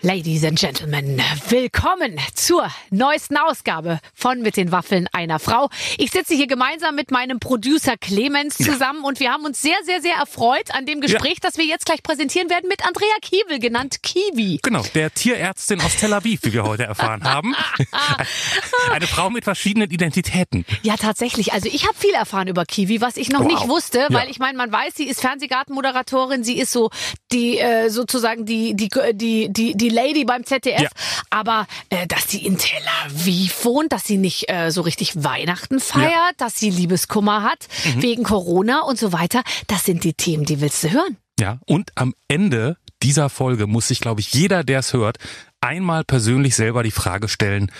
Ladies and Gentlemen, willkommen zur neuesten Ausgabe von Mit den Waffeln einer Frau. Ich sitze hier gemeinsam mit meinem Producer Clemens zusammen ja. und wir haben uns sehr, sehr, sehr erfreut an dem Gespräch, ja. das wir jetzt gleich präsentieren werden mit Andrea Kiewel, genannt Kiwi. Genau, der Tierärztin aus Tel Aviv, wie wir heute erfahren haben. Eine Frau mit verschiedenen Identitäten. Ja, tatsächlich. Also ich habe viel erfahren über Kiwi, was ich noch wow. nicht wusste, weil ja. ich meine, man weiß, sie ist Fernsehgartenmoderatorin, sie ist so die äh, sozusagen die die die die die Lady beim ZDF, ja. aber äh, dass sie in Tel Aviv wohnt, dass sie nicht äh, so richtig Weihnachten feiert, ja. dass sie Liebeskummer hat mhm. wegen Corona und so weiter, das sind die Themen, die willst du hören. Ja, und am Ende dieser Folge muss sich, glaube ich, jeder, der es hört, einmal persönlich selber die Frage stellen,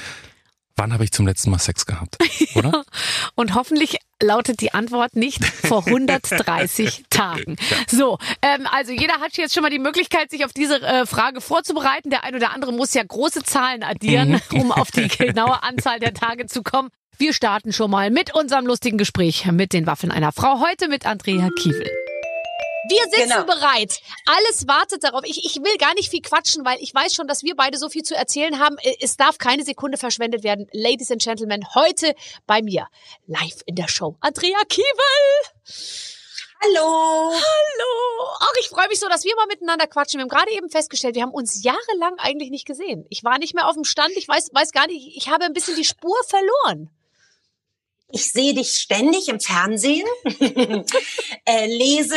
Wann habe ich zum letzten Mal Sex gehabt? Oder? Und hoffentlich lautet die Antwort nicht vor 130 Tagen. So, ähm, also jeder hat jetzt schon mal die Möglichkeit, sich auf diese äh, Frage vorzubereiten. Der ein oder andere muss ja große Zahlen addieren, mhm. um auf die genaue Anzahl der Tage zu kommen. Wir starten schon mal mit unserem lustigen Gespräch mit den Waffeln einer Frau. Heute mit Andrea Kiewel. Wir sitzen genau. bereit. Alles wartet darauf. Ich, ich will gar nicht viel quatschen, weil ich weiß schon, dass wir beide so viel zu erzählen haben. Äh, es darf keine Sekunde verschwendet werden. Ladies and Gentlemen, heute bei mir live in der Show Andrea Kiewel. Hallo. Hallo. Ach, ich freue mich so, dass wir mal miteinander quatschen. Wir haben gerade eben festgestellt, wir haben uns jahrelang eigentlich nicht gesehen. Ich war nicht mehr auf dem Stand. Ich weiß, weiß gar nicht, ich habe ein bisschen die Spur verloren. Ich sehe dich ständig im Fernsehen, äh, lese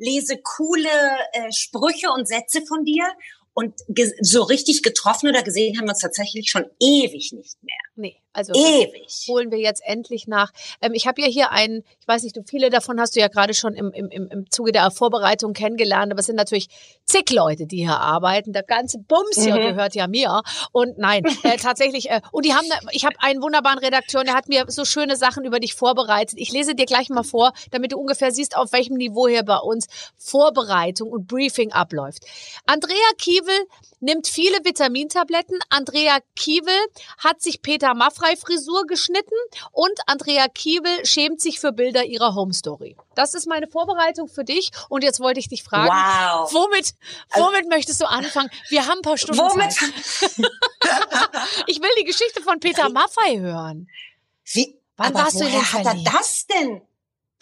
lese coole äh, Sprüche und Sätze von dir und so richtig getroffen oder gesehen haben wir uns tatsächlich schon ewig nicht mehr. Nee, also ewig. holen wir jetzt endlich nach. Ähm, ich habe ja hier einen, ich weiß nicht, du viele davon hast du ja gerade schon im, im, im Zuge der Vorbereitung kennengelernt, aber es sind natürlich zig Leute, die hier arbeiten. Der ganze Bums hier mhm. gehört ja mir. Und nein, äh, tatsächlich, äh, und die haben, ich habe einen wunderbaren Redakteur, der hat mir so schöne Sachen über dich vorbereitet. Ich lese dir gleich mal vor, damit du ungefähr siehst, auf welchem Niveau hier bei uns Vorbereitung und Briefing abläuft. Andrea Kiewel nimmt viele Vitamintabletten. Andrea Kiewel hat sich Peter Maffrey Frisur geschnitten und Andrea Kiewel schämt sich für Bilder ihrer Home Story. Das ist meine Vorbereitung für dich und jetzt wollte ich dich fragen, wow. womit, also womit also, möchtest du anfangen? Wir haben ein paar Stunden womit? Zeit. ich will die Geschichte von Peter Maffrey hören. Wie? Wann warst du in den hat er das denn?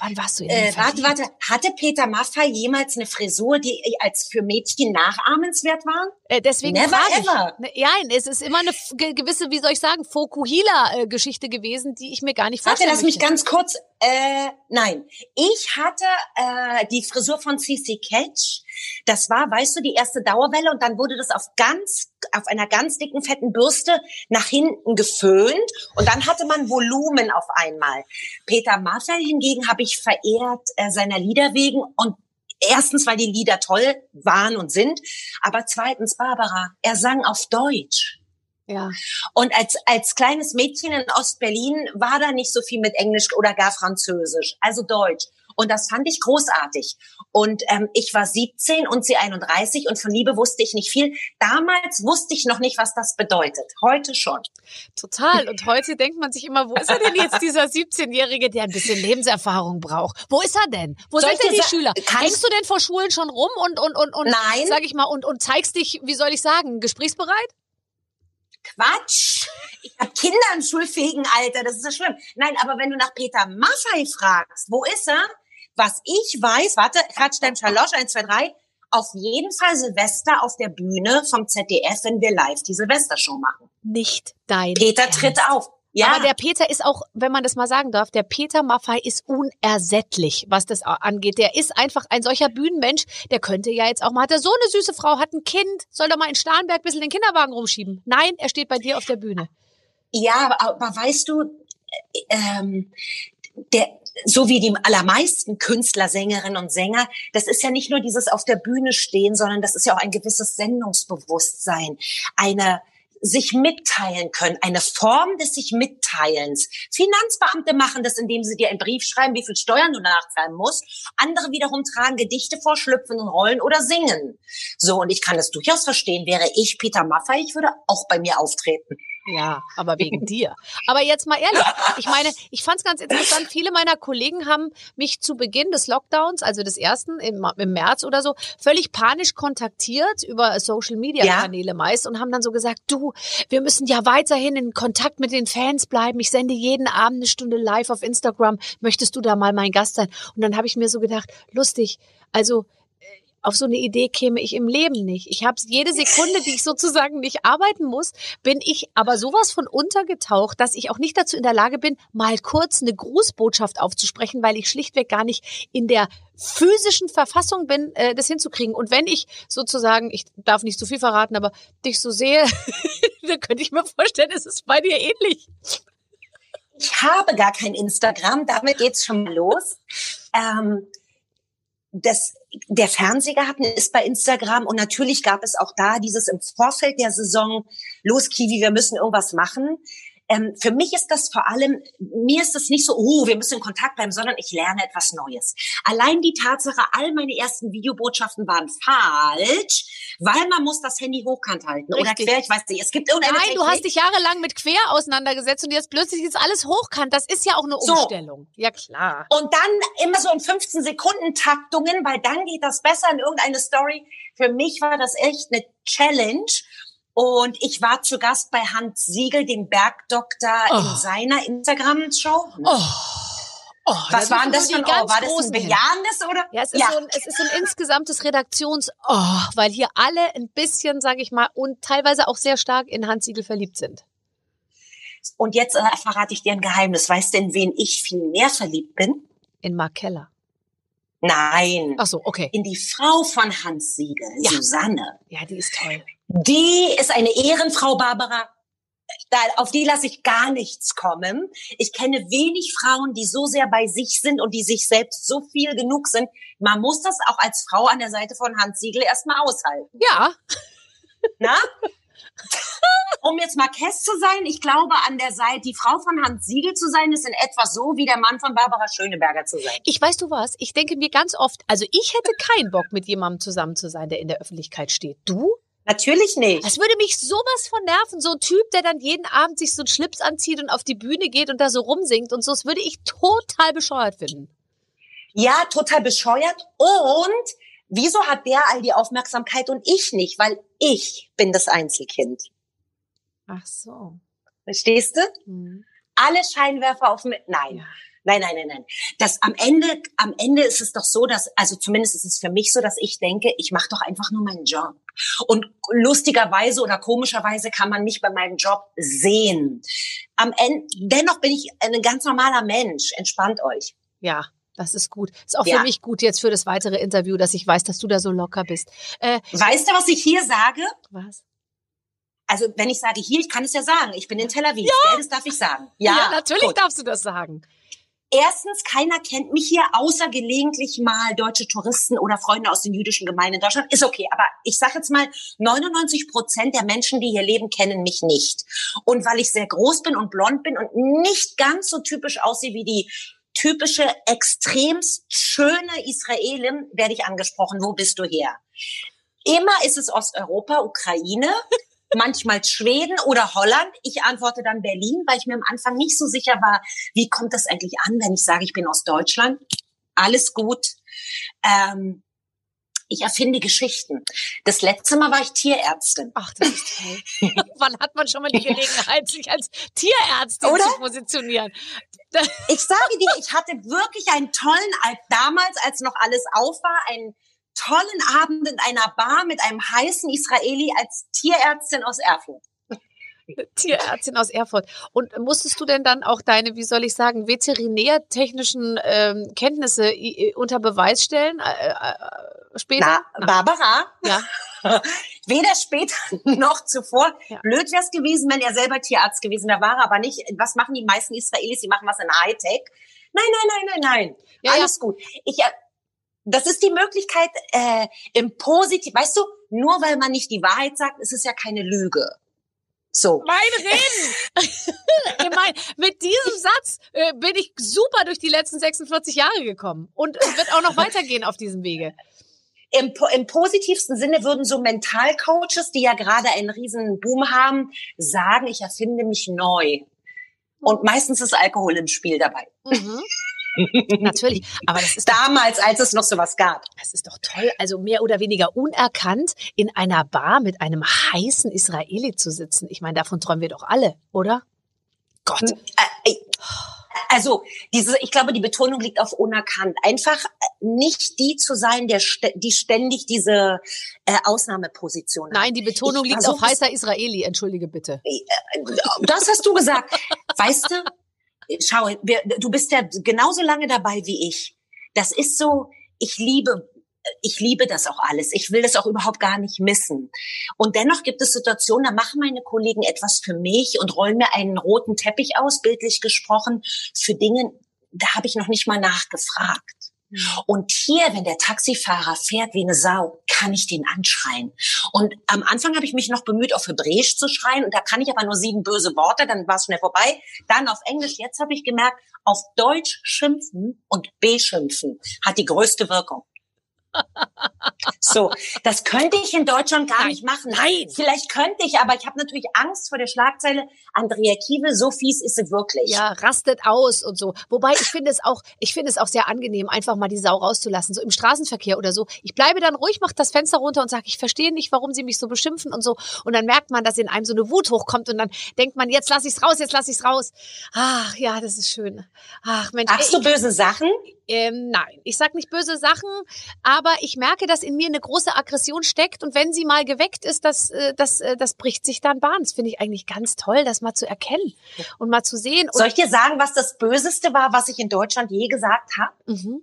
Wann warst du in äh, Warte, warte. Hatte Peter Maffay jemals eine Frisur, die als für Mädchen nachahmenswert war? Äh, deswegen Never ever. Ne, ja, es ist immer eine gewisse, wie soll ich sagen, Fokuhila-Geschichte gewesen, die ich mir gar nicht vorstellen Warte, lass mich ganz kurz. Äh, nein, ich hatte äh, die Frisur von CC Catch. Das war, weißt du, die erste Dauerwelle und dann wurde das auf ganz, auf einer ganz dicken fetten Bürste nach hinten geföhnt und dann hatte man Volumen auf einmal. Peter Maffay hingegen habe ich verehrt äh, seiner Lieder wegen und Erstens, weil die Lieder toll waren und sind, aber zweitens, Barbara, er sang auf Deutsch. Ja. Und als, als kleines Mädchen in Ostberlin war da nicht so viel mit Englisch oder gar Französisch, also Deutsch. Und das fand ich großartig. Und ähm, ich war 17 und sie 31 und von Liebe wusste ich nicht viel. Damals wusste ich noch nicht, was das bedeutet. Heute schon. Total. Und heute denkt man sich immer, wo ist er denn jetzt, dieser 17-Jährige, der ein bisschen Lebenserfahrung braucht? Wo ist er denn? Wo Soll sind denn die Schüler? Hängst du denn vor Schulen schon rum und, und, und, und, Nein. sag ich mal, und, und zeigst dich, wie soll ich sagen, gesprächsbereit? Quatsch. Ich habe Kinder im schulfähigen Alter, das ist ja schlimm. Nein, aber wenn du nach Peter Maffei fragst, wo ist er? Was ich weiß, warte, Radstein Schalosch, 1, 2, 3, auf jeden Fall Silvester auf der Bühne vom ZDF, wenn wir live die Silvestershow machen. Nicht dein Peter Ernst. tritt auf. Ja. Aber der Peter ist auch, wenn man das mal sagen darf, der Peter Maffei ist unersättlich, was das angeht. Der ist einfach ein solcher Bühnenmensch, der könnte ja jetzt auch mal, hat er so eine süße Frau, hat ein Kind, soll doch mal in Starnberg ein bisschen den Kinderwagen rumschieben. Nein, er steht bei dir auf der Bühne. Ja, aber, weißt du, äh, ähm, der, so wie die allermeisten Künstler, Sängerinnen und Sänger, das ist ja nicht nur dieses auf der Bühne stehen, sondern das ist ja auch ein gewisses Sendungsbewusstsein, eine sich mitteilen können, eine Form des sich Mitteilens. Finanzbeamte machen das, indem sie dir einen Brief schreiben, wie viel Steuern du nachzahlen musst. Andere wiederum tragen Gedichte vor, schlüpfen und rollen oder singen. So, und ich kann das durchaus verstehen. Wäre ich Peter Maffay, ich würde auch bei mir auftreten. Ja, aber wegen dir. Aber jetzt mal ehrlich, ich meine, ich fand es ganz interessant, viele meiner Kollegen haben mich zu Beginn des Lockdowns, also des ersten im, im März oder so, völlig panisch kontaktiert über Social-Media-Kanäle ja. meist und haben dann so gesagt, du, wir müssen ja weiterhin in Kontakt mit den Fans bleiben. Ich sende jeden Abend eine Stunde live auf Instagram. Möchtest du da mal mein Gast sein? Und dann habe ich mir so gedacht, lustig, also auf so eine Idee käme ich im Leben nicht. Ich habe jede Sekunde, die ich sozusagen nicht arbeiten muss, bin ich aber sowas von untergetaucht, dass ich auch nicht dazu in der Lage bin, mal kurz eine Grußbotschaft aufzusprechen, weil ich schlichtweg gar nicht in der physischen Verfassung bin, äh, das hinzukriegen. Und wenn ich sozusagen, ich darf nicht zu viel verraten, aber dich so sehe, dann könnte ich mir vorstellen, es ist bei dir ähnlich. Ich habe gar kein Instagram, damit geht's schon los. Ähm, das, der Fernsehgarten ist bei Instagram und natürlich gab es auch da dieses im Vorfeld der Saison, los Kiwi, wir müssen irgendwas machen. Ähm, für mich ist das vor allem, mir ist das nicht so, oh, wir müssen in Kontakt bleiben, sondern ich lerne etwas Neues. Allein die Tatsache, all meine ersten Videobotschaften waren falsch, weil man muss das Handy hochkant halten Richtig. oder quer, ich weiß nicht, es gibt irgendeine Nein, Technik. du hast dich jahrelang mit quer auseinandergesetzt und jetzt plötzlich ist alles hochkant. Das ist ja auch eine Umstellung. So. Ja, klar. Und dann immer so in 15 Sekunden Taktungen, weil dann geht das besser in irgendeine Story. Für mich war das echt eine Challenge. Und ich war zu Gast bei Hans Siegel, dem Bergdoktor, oh. in seiner Instagram-Show. Oh. Oh, Was war denn das für ein Oh? War das ein bejahendes oder? Ja, es ist, ja. So ein, es ist so ein insgesamtes Redaktions Oh, weil hier alle ein bisschen, sage ich mal, und teilweise auch sehr stark in Hans Siegel verliebt sind. Und jetzt äh, verrate ich dir ein Geheimnis. Weißt du, in wen ich viel mehr verliebt bin? In Mark Keller. Nein. Ach so, okay. In die Frau von Hans Siegel, ja. Susanne. Ja, die ist toll. Die ist eine Ehrenfrau, Barbara. Da, auf die lasse ich gar nichts kommen. Ich kenne wenig Frauen, die so sehr bei sich sind und die sich selbst so viel genug sind. Man muss das auch als Frau an der Seite von Hans Siegel erstmal aushalten. Ja. Na? um jetzt Marquess zu sein, ich glaube, an der Seite, die Frau von Hans Siegel zu sein, ist in etwa so, wie der Mann von Barbara Schöneberger zu sein. Ich weiß du was, ich denke mir ganz oft, also ich hätte keinen Bock, mit jemandem zusammen zu sein, der in der Öffentlichkeit steht. Du? Natürlich nicht. Das würde mich sowas von nerven. So ein Typ, der dann jeden Abend sich so einen Schlips anzieht und auf die Bühne geht und da so rumsingt und so. Das würde ich total bescheuert finden. Ja, total bescheuert. Und wieso hat der all die Aufmerksamkeit und ich nicht? Weil ich bin das Einzelkind. Ach so. Verstehst du? Hm. Alle Scheinwerfer auf mich. Nein. Ja. Nein, nein, nein, nein. Das am Ende, am Ende ist es doch so, dass, also zumindest ist es für mich so, dass ich denke, ich mache doch einfach nur meinen Job. Und lustigerweise oder komischerweise kann man mich bei meinem Job sehen. Am Ende, dennoch bin ich ein ganz normaler Mensch. Entspannt euch. Ja, das ist gut. Ist auch ja. für mich gut jetzt für das weitere Interview, dass ich weiß, dass du da so locker bist. Äh, weißt du, was ich hier sage? Was? Also wenn ich sage hier, ich kann es ja sagen. Ich bin in Tel Aviv. Ja, das darf ich sagen. Ja, ja natürlich gut. darfst du das sagen. Erstens, keiner kennt mich hier, außer gelegentlich mal deutsche Touristen oder Freunde aus den jüdischen Gemeinden in Deutschland. Ist okay, aber ich sage jetzt mal, 99 Prozent der Menschen, die hier leben, kennen mich nicht. Und weil ich sehr groß bin und blond bin und nicht ganz so typisch aussehe wie die typische, extremst schöne Israelin, werde ich angesprochen, wo bist du her? Immer ist es Osteuropa, Ukraine manchmal Schweden oder Holland. Ich antworte dann Berlin, weil ich mir am Anfang nicht so sicher war, wie kommt das eigentlich an, wenn ich sage, ich bin aus Deutschland. Alles gut. Ähm, ich erfinde Geschichten. Das letzte Mal war ich Tierärztin. Ach, das ist toll. Wann hat man schon mal die Gelegenheit, sich als Tierärztin Oder? zu positionieren? ich sage dir, ich hatte wirklich einen tollen, damals, als noch alles auf war, einen tollen Abend in einer Bar mit einem heißen Israeli als Tierärztin aus Erfurt. Tierärztin aus Erfurt. Und musstest du denn dann auch deine, wie soll ich sagen, veterinärtechnischen ähm, Kenntnisse unter Beweis stellen äh, äh, später? Na, Barbara? Ja. Weder später noch zuvor. Ja. Blöd wäre es gewesen, wenn er selber Tierarzt gewesen wäre, war er aber nicht. Was machen die meisten Israelis? Die machen was in Hightech. Nein, nein, nein, nein, nein. Ja, Alles ja. gut. Ich, äh, das ist die Möglichkeit äh, im Positiv. Weißt du, nur weil man nicht die Wahrheit sagt, ist es ja keine Lüge. So. Mein Reden! ich mein, mit diesem Satz äh, bin ich super durch die letzten 46 Jahre gekommen und es wird auch noch weitergehen auf diesem Wege. im, im positivsten Sinne würden so Mentalcoaches, die ja gerade einen riesen Boom haben, sagen, ich erfinde mich neu. Und meistens ist Alkohol im Spiel dabei. Mhm. Natürlich, aber das ist damals, als es noch sowas gab. Das ist doch toll, also mehr oder weniger unerkannt in einer Bar mit einem heißen Israeli zu sitzen. Ich meine, davon träumen wir doch alle, oder? Gott. Äh, also diese, ich glaube, die Betonung liegt auf unerkannt. Einfach äh, nicht die zu sein, der die ständig diese äh, Ausnahmeposition. Nein, die Betonung ich liegt auf heißer Israeli. Entschuldige bitte. Das hast du gesagt. weißt du? Schau, wir, du bist ja genauso lange dabei wie ich. Das ist so, ich liebe ich liebe das auch alles. Ich will das auch überhaupt gar nicht missen. Und dennoch gibt es Situationen, da machen meine Kollegen etwas für mich und rollen mir einen roten Teppich aus, bildlich gesprochen, für Dinge, da habe ich noch nicht mal nachgefragt. Mhm. Und hier, wenn der Taxifahrer fährt wie eine Sau, kann ich den anschreien. Und am Anfang habe ich mich noch bemüht, auf Hebräisch zu schreien. Und da kann ich aber nur sieben böse Worte, dann war es schnell vorbei. Dann auf Englisch. Jetzt habe ich gemerkt, auf Deutsch schimpfen und beschimpfen hat die größte Wirkung. So, das könnte ich in Deutschland gar Nein. nicht machen. Nein. Vielleicht könnte ich, aber ich habe natürlich Angst vor der Schlagzeile. Andrea Kiewel, so fies ist sie wirklich. Ja, rastet aus und so. Wobei ich finde es auch, ich finde es auch sehr angenehm, einfach mal die Sau rauszulassen, so im Straßenverkehr oder so. Ich bleibe dann ruhig, mach das Fenster runter und sage, ich verstehe nicht, warum sie mich so beschimpfen und so. Und dann merkt man, dass in einem so eine Wut hochkommt und dann denkt man, jetzt lass ich's raus, jetzt lass ich's raus. Ach ja, das ist schön. Ach Mensch. Sagst du böse Sachen? Ähm, nein, ich sag nicht böse Sachen, aber ich merke, dass in mir eine große Aggression steckt und wenn sie mal geweckt ist, das, äh, das, äh, das bricht sich dann Bahn. Das finde ich eigentlich ganz toll, das mal zu erkennen und mal zu sehen. Soll ich dir sagen, was das Böseste war, was ich in Deutschland je gesagt habe? Mhm.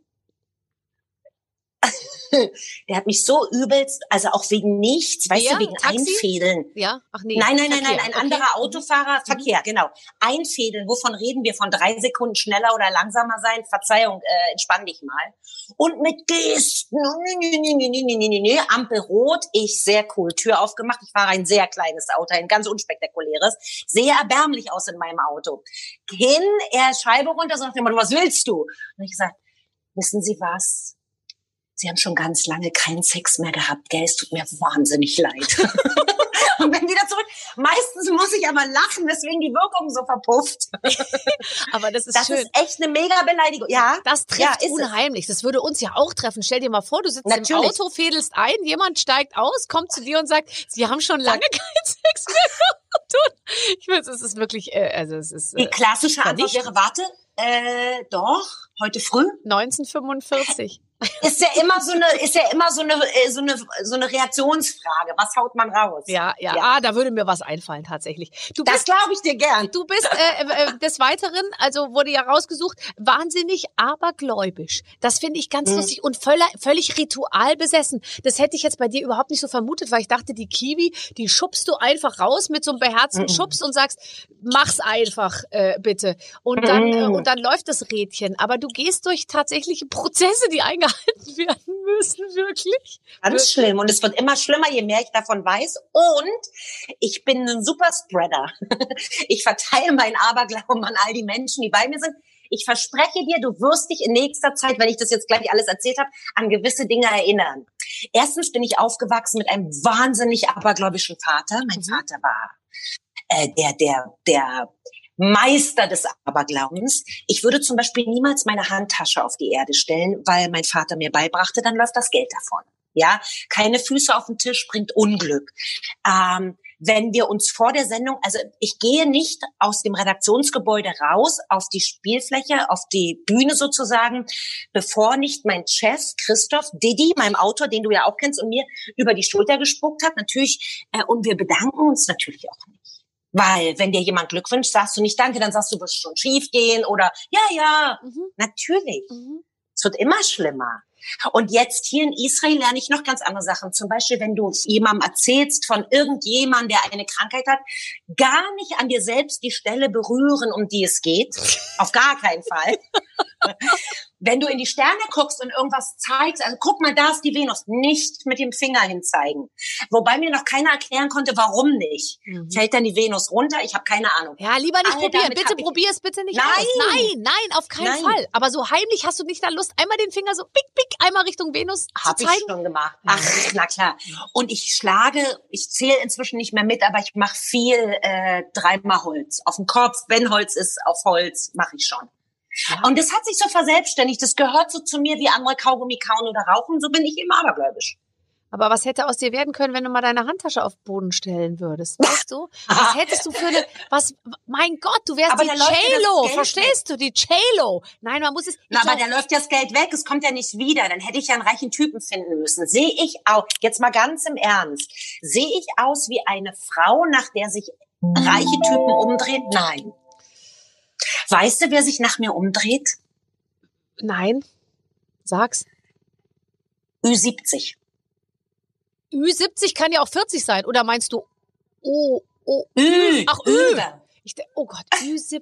der hat mich so übelst, also auch wegen nichts, weißt ja, du, wegen Taxi? Einfädeln. Ja, ach nee. Nein, nein, nein, nein, ein okay. anderer mhm. Autofahrer, mhm. Verkehr, genau. Einfädeln, wovon reden wir? Von drei Sekunden schneller oder langsamer sein? Verzeihung, äh, entspann dich mal. Und mit Gesten, nee, nee, nee, nee, nee, nee, nee, Ampel rot, ich sehr cool, Tür aufgemacht, ich fahre ein sehr kleines Auto, ein ganz unspektakuläres, sehr erbärmlich aus in meinem Auto. Hin, er Scheibe runter, sagt so jemand, was willst du? Und ich gesagt, wissen Sie was? Sie haben schon ganz lange keinen Sex mehr gehabt, gell? Es tut mir wahnsinnig leid. Und bin wieder zurück. Meistens muss ich aber lachen, weswegen die Wirkung so verpufft. Aber das ist Das schön. ist echt eine mega Beleidigung. Ja, Das trifft ja, ist es. unheimlich. Das würde uns ja auch treffen. Stell dir mal vor, du sitzt Natürlich. im Auto, fädelst ein, jemand steigt aus, kommt zu dir und sagt, Sie haben schon lange keinen Sex mehr gehabt. Ich weiß, es ist wirklich, äh, also es ist Die äh, klassische Antwort wäre, warte, äh, doch, heute früh. 1945. Ist ja immer so eine, ist ja immer so eine, äh, so eine, so eine Reaktionsfrage. Was haut man raus? Ja, ja, Ja. Ah, da würde mir was einfallen tatsächlich. Du Das bist glaube ich dir gern. Du bist äh, äh, des Weiteren, also wurde ja rausgesucht, wahnsinnig abergläubisch. Das finde ich ganz Mhm. lustig und völlig, völlig ritualbesessen. Das hätte ich jetzt bei dir überhaupt nicht so vermutet, weil ich dachte, die Kiwi, die schubst du einfach raus mit so einem beherzten Mhm. Schubs und sagst, mach's einfach äh, bitte. Und dann, äh, Mhm. und dann läuft das Rädchen. Aber du gehst durch tatsächliche Prozesse, die eingehalten werden müssen, wirklich. Ganz schlimm. Und es wird immer schlimmer, je mehr ich davon weiß. Und ich bin ein Superspreader. Ich verteile meinen Aberglauben an all die Menschen, die bei mir sind. Ich verspreche dir, du wirst dich in nächster Zeit, wenn ich das jetzt gleich alles erzählt habe, an gewisse Dinge erinnern. Erstens bin ich aufgewachsen mit einem wahnsinnig abergläubischen Vater. Mein Mhm. Vater war äh, der, der, der Meister des Aberglaubens. Ich würde zum Beispiel niemals meine Handtasche auf die Erde stellen, weil mein Vater mir beibrachte, dann läuft das Geld davon. Ja, keine Füße auf den Tisch bringt Unglück. Ähm, wenn wir uns vor der Sendung, also ich gehe nicht aus dem Redaktionsgebäude raus auf die Spielfläche, auf die Bühne sozusagen, bevor nicht mein Chef Christoph Didi, meinem Autor, den du ja auch kennst, und mir über die Schulter gespuckt hat, natürlich, äh, und wir bedanken uns natürlich auch nicht. Weil, wenn dir jemand Glück wünscht, sagst du nicht Danke, dann sagst du, wirst schon schief gehen oder ja, ja, Mhm. natürlich. Mhm. Es wird immer schlimmer. Und jetzt hier in Israel lerne ich noch ganz andere Sachen. Zum Beispiel, wenn du jemandem erzählst von irgendjemandem, der eine Krankheit hat, gar nicht an dir selbst die Stelle berühren, um die es geht. Auf gar keinen Fall. Wenn du in die Sterne guckst und irgendwas zeigst, also guck mal, da ist die Venus, nicht mit dem Finger hinzeigen. Wobei mir noch keiner erklären konnte, warum nicht. Mhm. Fällt dann die Venus runter? Ich habe keine Ahnung. Ja, lieber nicht Alle probieren. Bitte ich- probier es bitte nicht Nein. aus. Nein, nein, auf keinen Nein. Fall. Aber so heimlich hast du nicht da Lust, einmal den Finger so pick, pick, einmal Richtung Venus Hab zu ich zeigen? schon gemacht. Ach, na klar. Und ich schlage, ich zähle inzwischen nicht mehr mit, aber ich mache viel äh, dreimal Holz. Auf dem Kopf, wenn Holz ist, auf Holz, mache ich schon. Ja. Und das hat sich so verselbstständigt. Das gehört so zu mir wie andere Kaugummi kauen oder rauchen. So bin ich immer abergläubisch. Aber was hätte aus dir werden können, wenn du mal deine Handtasche auf den Boden stellen würdest? Weißt du? Was hättest du für eine, was, mein Gott, du wärst Aber die Geld verstehst du? Die J-Lo. Nein, man muss es, Na, aber da läuft ja das Geld weg, es kommt ja nicht wieder. Dann hätte ich ja einen reichen Typen finden müssen. Sehe ich auch, jetzt mal ganz im Ernst, sehe ich aus wie eine Frau, nach der sich reiche Typen umdrehen? Nein. Weißt du, wer sich nach mir umdreht? nein. Sag's. Ü70. Ü70 kann ja auch 40 sein. Oder meinst du, oh, oh, Ü. Ach, Ü. Über. ich, oh Gott, Ü70.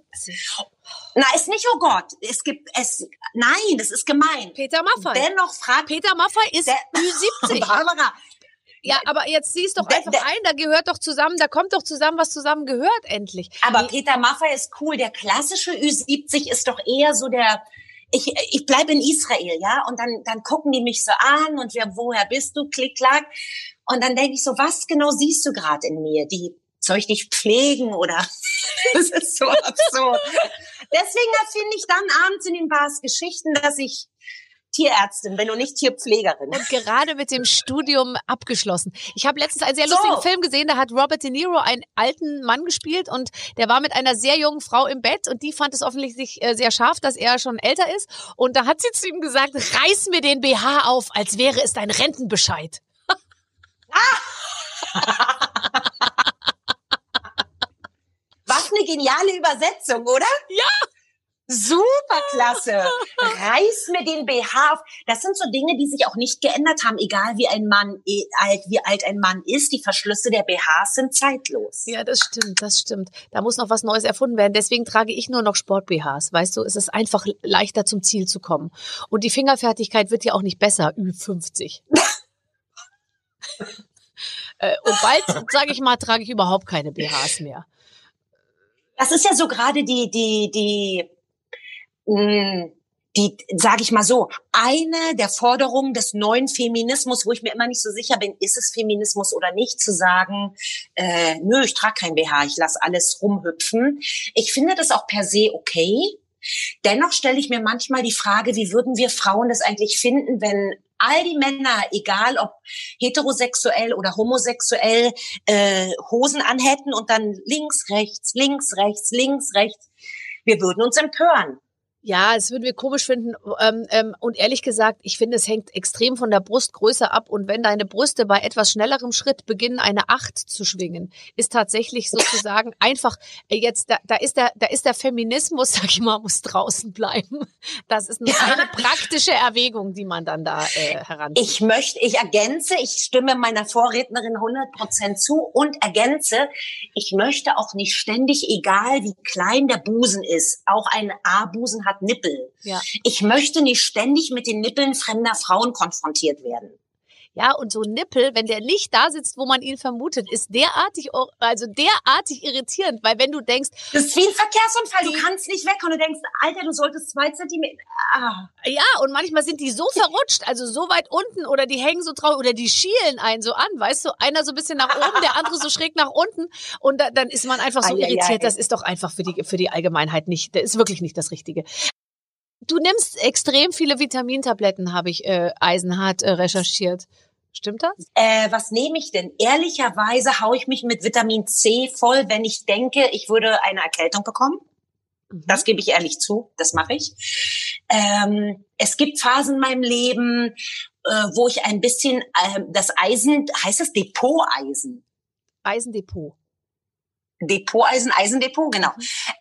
Na, ist nicht, oh Gott. Es gibt, es, nein, das ist gemein. Peter Maffay. Dennoch fragt Peter Maffay ist Der- Ü70. Barbara, Ja, aber jetzt siehst doch einfach der- ein, da gehört doch zusammen, da kommt doch zusammen, was zusammen gehört, endlich. Aber Peter Maffay ist cool. Der klassische Ü70 ist doch eher so der, ich, ich bleibe in Israel, ja, und dann, dann gucken die mich so an und wer, woher bist du, klick, klack. Und dann denke ich so, was genau siehst du gerade in mir? Die, soll ich dich pflegen oder? das ist so absurd. Deswegen finde ich dann abends in den Bars Geschichten, dass ich Tierärztin bin und nicht Tierpflegerin. und gerade mit dem Studium abgeschlossen. Ich habe letztens einen sehr So. lustigen Film gesehen, da hat Robert De Niro einen alten Mann gespielt und der war mit einer sehr jungen Frau im Bett und die fand es offensichtlich äh, sehr scharf, dass er schon älter ist und da hat sie zu ihm gesagt, reiß mir den BH auf, als wäre es dein Rentenbescheid. Was eine geniale Übersetzung, oder? Ja. Super klasse. Reiß mir den BH auf. Das sind so Dinge, die sich auch nicht geändert haben, egal wie ein Mann eh, alt, wie alt ein Mann ist. Die Verschlüsse der BHs sind zeitlos. Ja, das stimmt, das stimmt. Da muss noch was Neues erfunden werden. Deswegen trage ich nur noch Sport-BHs. Weißt du, es ist einfach leichter zum Ziel zu kommen. Und die Fingerfertigkeit wird ja auch nicht besser, Ü50. äh, und bald, sage ich mal, trage ich überhaupt keine BHs mehr. Das ist ja so gerade die, die, die, mh, die, sage ich mal so, eine der Forderungen des neuen Feminismus, wo ich mir immer nicht so sicher bin, ist es Feminismus oder nicht, zu sagen, äh, nö, ich trage kein BH, ich lasse alles rumhüpfen. Ich finde das auch per se okay. Dennoch stelle ich mir manchmal die Frage, wie würden wir Frauen das eigentlich finden, wenn all die Männer, egal ob heterosexuell oder homosexuell, äh, Hosen anhätten und dann links, rechts, links, rechts, links, rechts. Wir würden uns empören. Ja, das würden wir komisch finden. Ähm, ähm, und ehrlich gesagt, ich finde, es hängt extrem von der Brustgröße ab. Und wenn deine Brüste bei etwas schnellerem Schritt beginnen, eine Acht zu schwingen, ist tatsächlich sozusagen einfach äh, jetzt, da, da ist der, da ist der Feminismus, sag ich mal, muss draußen bleiben. Das ist eine Ja. reine praktische Erwägung, die man dann da äh, heranzieht. Ich möchte, ich ergänze, ich stimme meiner Vorrednerin 100 Prozent zu und ergänze, ich möchte auch nicht ständig, egal wie klein der Busen ist, auch ein A-Busen hat Nippel. Ja. Ich möchte nicht ständig mit den Nippeln fremder Frauen konfrontiert werden. Ja, und so ein Nippel, wenn der nicht da sitzt, wo man ihn vermutet, ist derartig, also derartig irritierend, weil wenn du denkst, Das ist wie ein Verkehrsunfall. Du kannst nicht weg und du denkst, Alter, du solltest zwei Zentimeter. Ah. Ja, und manchmal sind die so verrutscht, also so weit unten oder die hängen so traurig oder die schielen einen so an, weißt du, einer so ein bisschen nach oben, der andere so schräg nach unten und da, dann ist man einfach so Ei, ei, ei. irritiert, das ist doch einfach für die für die Allgemeinheit nicht, das ist wirklich nicht das richtige. Du nimmst extrem viele Vitamintabletten, habe ich äh, eisenhart äh, recherchiert. Stimmt das? Äh, was nehme ich denn? Ehrlicherweise haue ich mich mit Vitamin C voll, wenn ich denke, ich würde eine Erkältung bekommen. Das gebe ich ehrlich zu, das mache ich. Ähm, es gibt Phasen in meinem Leben, äh, wo ich ein bisschen ähm, das Eisen, heißt das Depoteisen? Eisendepot. Depoteisen, Eisendepot, genau.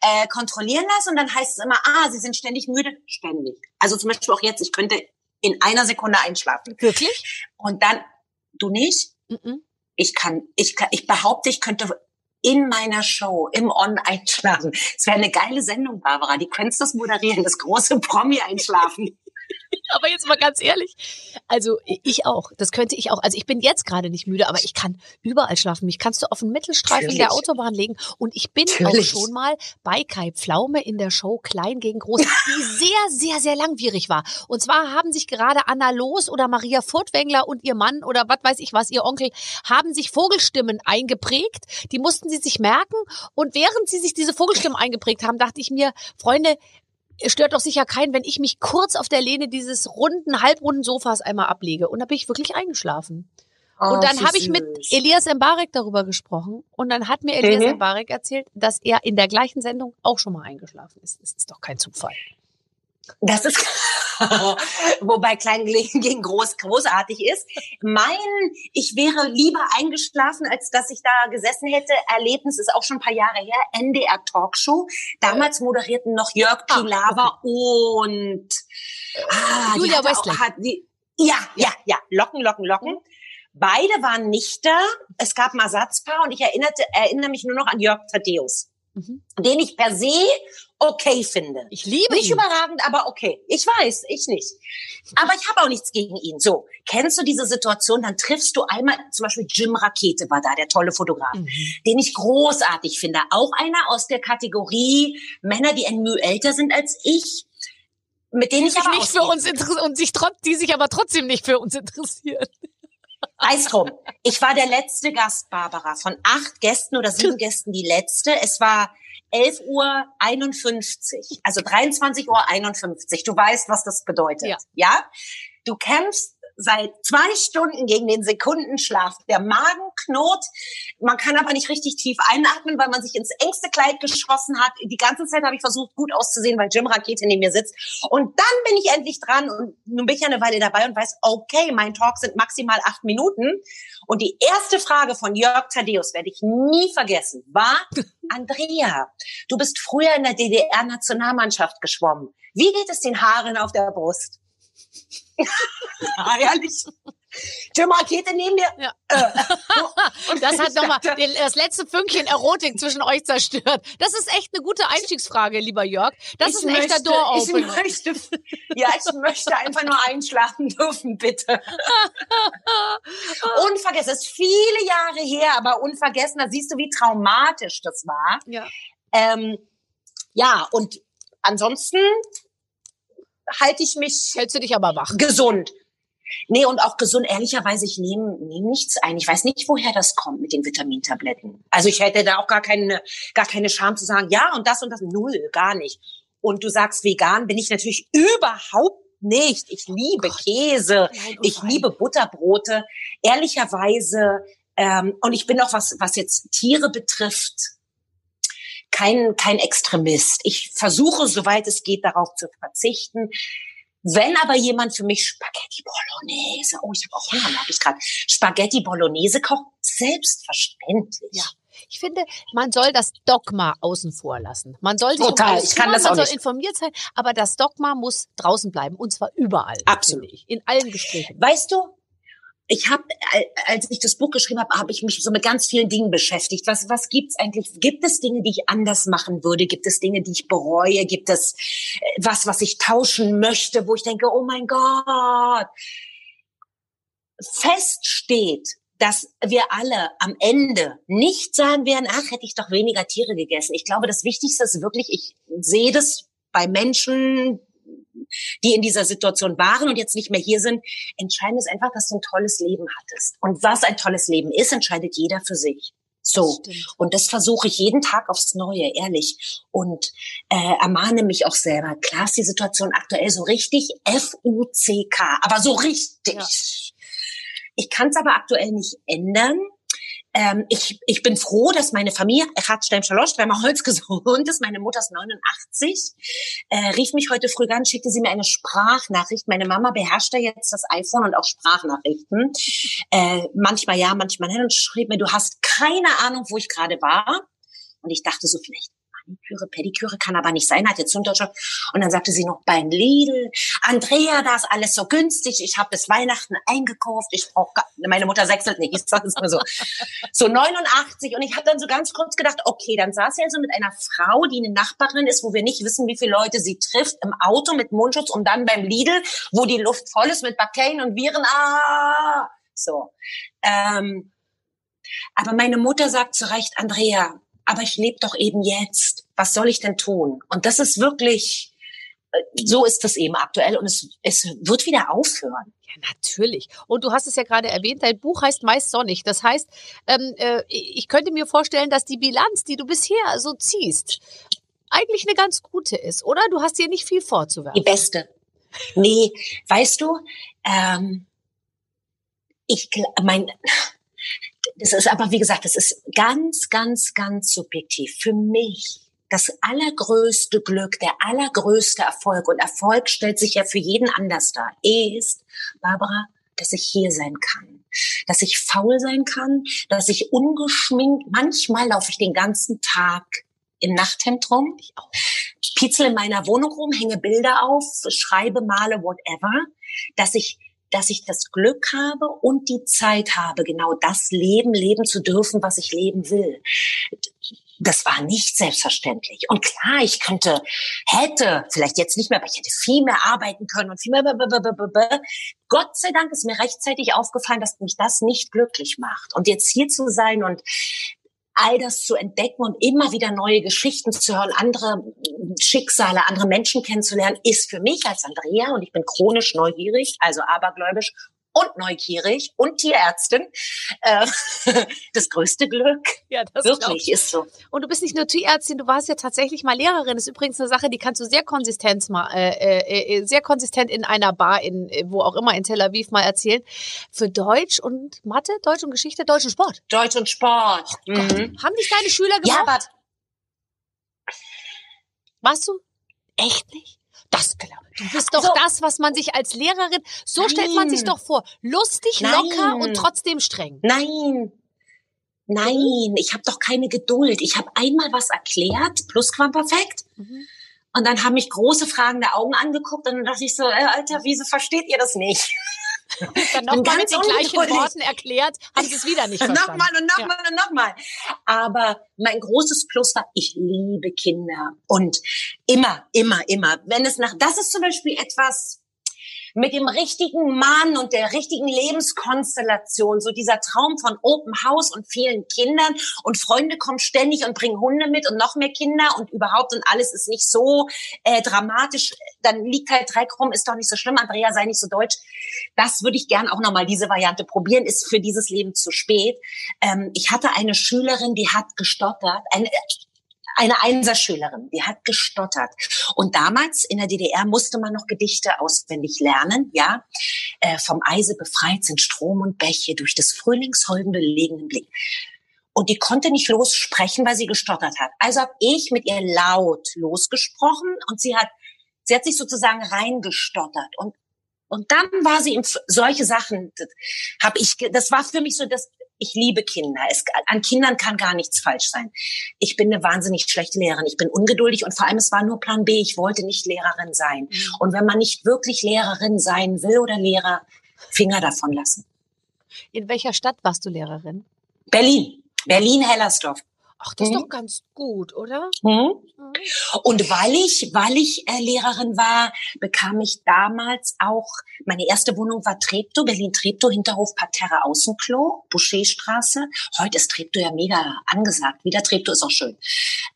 Äh, kontrollieren lasse und dann heißt es immer, ah, Sie sind ständig müde, ständig. Also zum Beispiel auch jetzt, ich könnte in einer Sekunde einschlafen. Wirklich? Und dann, du nicht? Mhm. Ich kann, ich kann, ich behaupte, ich könnte in meiner Show im On einschlafen. Es wäre eine geile Sendung, Barbara. Die könntest du moderieren, das große Promi einschlafen. aber jetzt mal ganz ehrlich. Also ich auch. Das könnte ich auch. Also ich bin jetzt gerade nicht müde, aber ich kann überall schlafen. Mich kannst du auf den Mittelstreifen Natürlich. der Autobahn legen. Und ich bin Natürlich. auch schon mal bei Kai Pflaume in der Show Klein gegen Groß, die sehr, sehr, sehr langwierig war. Und zwar haben sich gerade Anna Los oder Maria Furtwängler und ihr Mann oder was weiß ich was, ihr Onkel, haben sich Vogelstimmen eingeprägt. Die mussten sie sich merken. Und während sie sich diese Vogelstimmen eingeprägt haben, dachte ich mir, Freunde, es stört doch sicher keinen, wenn ich mich kurz auf der Lehne dieses runden, halbrunden Sofas einmal ablege. Und da bin ich wirklich eingeschlafen. Oh, und dann habe ich mit. Elias Mbarek darüber gesprochen. Und dann hat mir Elias Mhm. Mbarek erzählt, dass er in der gleichen Sendung auch schon mal eingeschlafen ist. Das ist doch kein Zufall. Das ist, wobei klein gegen groß großartig ist. Mein, ich wäre lieber eingeschlafen, als dass ich da gesessen hätte. Erlebnis ist auch schon ein paar Jahre her. NDR Talkshow. Damals moderierten noch Jörg Ah, Pilawa und ah, Julia die, ja, ja, ja. Locken, Locken, Locken. Beide waren nicht da. Es gab ein Ersatzpaar und ich erinnerte, erinnere mich nur noch an Jörg Thaddeus, Mhm. den ich per se okay finde. Ich liebe Nicht ihn. überragend, aber okay. Ich weiß, ich nicht. Aber ich habe auch nichts gegen ihn. So, kennst du diese Situation? Dann triffst du einmal, zum Beispiel Jim Rakete war da, der tolle Fotograf, Mhm. den ich großartig finde. Auch einer aus der Kategorie Männer, die ein Mühe älter sind als ich, mit denen ich sich aber nicht für uns interessieren und sich trotz, die sich aber trotzdem nicht für uns interessieren. Eis drum. Ich war der letzte Gast, Barbara. Von acht Gästen oder sieben Gästen die letzte. Es war 11 Uhr 51, also 23 Uhr 51. Du weißt, was das bedeutet. Ja. ja? Du kämpfst seit zwei Stunden gegen den Sekundenschlaf. Der Magen knurrt. Man kann aber nicht richtig tief einatmen, weil man sich ins engste Kleid geschossen hat. Die ganze Zeit habe ich versucht, gut auszusehen, weil Jim Rakete neben mir sitzt. Und dann bin ich endlich dran und nun bin ich ja eine Weile dabei und weiß, okay, mein Talk sind maximal acht Minuten. Und die erste Frage von Jörg Thaddeus werde ich nie vergessen, war, Andrea, du bist früher in der DDR-Nationalmannschaft geschwommen. Wie geht es den Haaren auf der Brust? ja, ehrlich. Jim Rakete neben mir. Ja. Äh, Das hat nochmal das letzte Fünkchen Erotik zwischen euch zerstört. Das ist echt eine gute Einstiegsfrage, lieber Jörg. Das ich ist ein echter möchte- Door-Opener. Ich möchte, ja, ich möchte einfach nur einschlafen dürfen, bitte. Unvergessen, das ist viele Jahre her, aber unvergessen, da siehst du, wie traumatisch das war. Ja. Ähm, ja, und ansonsten halte ich mich Hältst du dich aber wach? gesund. Nee, und auch gesund, ehrlicherweise, ich nehme nehm nichts ein. Ich weiß nicht, woher das kommt mit den Vitamintabletten. Also ich hätte da auch gar keine, gar keine Scham zu sagen, ja, und das und das, null, gar nicht. Und du sagst vegan, bin ich natürlich überhaupt nicht. Ich liebe Käse, Nein, und ich liebe Butterbrote. Ehrlicherweise, ähm, und ich bin auch, was, was jetzt Tiere betrifft, kein, kein Extremist. Ich versuche, soweit es geht, darauf zu verzichten. Wenn aber jemand für mich Spaghetti Bolognese, oh, ich habe auch Hunger, merke ich gerade, Spaghetti Bolognese kocht, selbstverständlich. Ja. Ich finde, man soll das Dogma außen vor lassen. Man soll sich Total, um ich kann kümmern, das man auch soll nicht. informiert sein, aber das Dogma muss draußen bleiben und zwar überall. Absolut. Ich, in allen Gesprächen. Weißt du, ich habe, als ich das Buch geschrieben habe, habe ich mich so mit ganz vielen Dingen beschäftigt. Was, was gibt's eigentlich? Gibt es Dinge, die ich anders machen würde? Gibt es Dinge, die ich bereue? Gibt es äh, was, was ich tauschen möchte, wo ich denke, oh mein Gott. Fest steht, dass wir alle am Ende nicht sagen werden, ach, hätte ich doch weniger Tiere gegessen. Ich glaube, das Wichtigste ist wirklich, ich sehe das bei Menschen, die in dieser Situation waren und jetzt nicht mehr hier sind. Entscheidend ist einfach, dass du ein tolles Leben hattest. Und was ein tolles Leben ist, entscheidet jeder für sich. So. Stimmt. Und das versuche ich jeden Tag aufs Neue, ehrlich. Und äh, ermahne mich auch selber. Klar ist die Situation aktuell so richtig F-U-C-K, aber so richtig. Ja. Ich kann es aber aktuell nicht ändern. Ähm, ich, ich bin froh, dass meine Familie, Echat Stein Schalosch, dreimal Holz gesund ist. Meine Mutter ist 89. Äh, rief mich heute früh an, schickte sie mir eine Sprachnachricht. Meine Mama beherrscht ja jetzt das iPhone und auch Sprachnachrichten. Äh, manchmal ja, manchmal nein. Und schrieb mir, du hast keine Ahnung, wo ich gerade war. Und ich dachte so, vielleicht Maniküre, Pediküre kann aber nicht sein, hat jetzt Unterschrift. Und dann sagte sie noch beim Lidl, Andrea, da ist alles so günstig, ich habe bis Weihnachten eingekauft, ich brauche, meine Mutter sechselt nicht, ich sage es mal so. So 89 und ich habe dann so ganz kurz gedacht, okay, dann saß er so mit einer Frau, die eine Nachbarin ist, wo wir nicht wissen, wie viele Leute sie trifft, im Auto mit Mundschutz und dann beim Lidl, wo die Luft voll ist mit Bakterien und Viren, ah, so. Ähm, aber meine Mutter sagt zu Recht, Andrea, aber ich lebe doch eben jetzt. Was soll ich denn tun? Und das ist wirklich, äh, so ist das eben aktuell und es, es wird wieder aufhören. Ja, natürlich. Und du hast es ja gerade erwähnt, dein Buch heißt meist sonnig. Das heißt, ähm, äh, ich könnte mir vorstellen, dass die Bilanz, die du bisher so ziehst, eigentlich eine ganz gute ist, oder? Du hast dir nicht viel vorzuwerfen. Die beste. Nee, weißt du, ähm, ich mein, das ist aber, wie gesagt, das ist ganz, ganz, ganz subjektiv. Für mich das allergrößte Glück, der allergrößte Erfolg, und Erfolg stellt sich ja für jeden anders dar, ist, Barbara, dass ich hier sein kann, dass ich faul sein kann, dass ich ungeschminkt, manchmal laufe ich den ganzen Tag im Nachthemd rum, ich auch. Pitzel in meiner Wohnung rum, hänge Bilder auf, schreibe, male, whatever, dass ich dass ich das Glück habe und die Zeit habe, genau das Leben leben zu dürfen, was ich leben will. Das war nicht selbstverständlich. Und klar, ich könnte, hätte, vielleicht jetzt nicht mehr, aber ich hätte viel mehr arbeiten können und viel mehr. Gott sei Dank ist mir rechtzeitig aufgefallen, dass mich das nicht glücklich macht. Und jetzt hier zu sein und all das zu entdecken und immer wieder neue Geschichten zu hören, andere Schicksale, andere Menschen kennenzulernen, ist für mich als Andrea, und ich bin chronisch neugierig, also abergläubisch und neugierig und Tierärztin. Äh, das größte Glück. Ja, das wirklich ist so. Und du bist nicht nur Tierärztin, du warst ja tatsächlich mal Lehrerin. Das ist übrigens eine Sache, die kannst du sehr konsistent mal, äh, äh, äh, sehr konsistent in einer Bar in wo auch immer in Tel Aviv mal erzählen. Für Deutsch und Mathe, Deutsch und Geschichte, Deutsch und Sport. Deutsch und Sport. Oh mhm. Haben dich deine Schüler gemacht? Ja, aber warst du? Echt nicht? Das klar. Du bist doch also, das, was man sich als Lehrerin, so nein. stellt man sich doch vor. Lustig, nein. locker und trotzdem streng. Nein. Nein, ich habe doch keine Geduld. Ich habe einmal was erklärt, Plusquamperfekt. Mhm. Und dann haben mich große fragende Augen angeguckt und dann dachte ich so, äh, Alter, wieso versteht ihr das nicht? dann nochmal mit den gleichen Worten erklärt, haben sie es wieder nicht verstanden. nochmal und nochmal ja. und nochmal. Aber mein großes Plus war, ich liebe Kinder. Und immer, immer, immer. Wenn es nach, das ist zum Beispiel etwas, mit dem richtigen Mann und der richtigen Lebenskonstellation, so dieser Traum von Open House und vielen Kindern und Freunde kommen ständig und bringen Hunde mit und noch mehr Kinder und überhaupt und alles ist nicht so äh, dramatisch, dann liegt halt Dreck rum, ist doch nicht so schlimm, Andrea, sei nicht so deutsch. Das würde ich gern auch nochmal diese Variante probieren, ist für dieses Leben zu spät. Ähm, ich hatte eine Schülerin, die hat gestottert, eine, eine Einserschülerin, die hat gestottert. Und damals in der DDR musste man noch Gedichte auswendig lernen, ja. Äh, vom Eise befreit sind Strom und Bäche durch des Frühlingsholden belegenen Blick. Und die konnte nicht lossprechen, weil sie gestottert hat. Also habe ich mit ihr laut losgesprochen und sie hat, sie hat sich sozusagen reingestottert. Und und dann war sie in solche Sachen, habe ich, das war für mich so das ich liebe Kinder. Es, an Kindern kann gar nichts falsch sein. Ich bin eine wahnsinnig schlechte Lehrerin. Ich bin ungeduldig und vor allem es war nur Plan B. Ich wollte nicht Lehrerin sein. Mhm. Und wenn man nicht wirklich Lehrerin sein will oder Lehrer, Finger davon lassen. In welcher Stadt warst du Lehrerin? Berlin. Berlin-Hellersdorf. Ach, das ist doch mhm. ganz gut, oder? Mhm. mhm. Und weil ich, weil ich äh, Lehrerin war, bekam ich damals auch, meine erste Wohnung war Treptow, Berlin-Treptow, Hinterhof Parterre Außenklo, Boucherstraße. Heute ist Treptow ja mega angesagt. Wieder Treptow ist auch schön.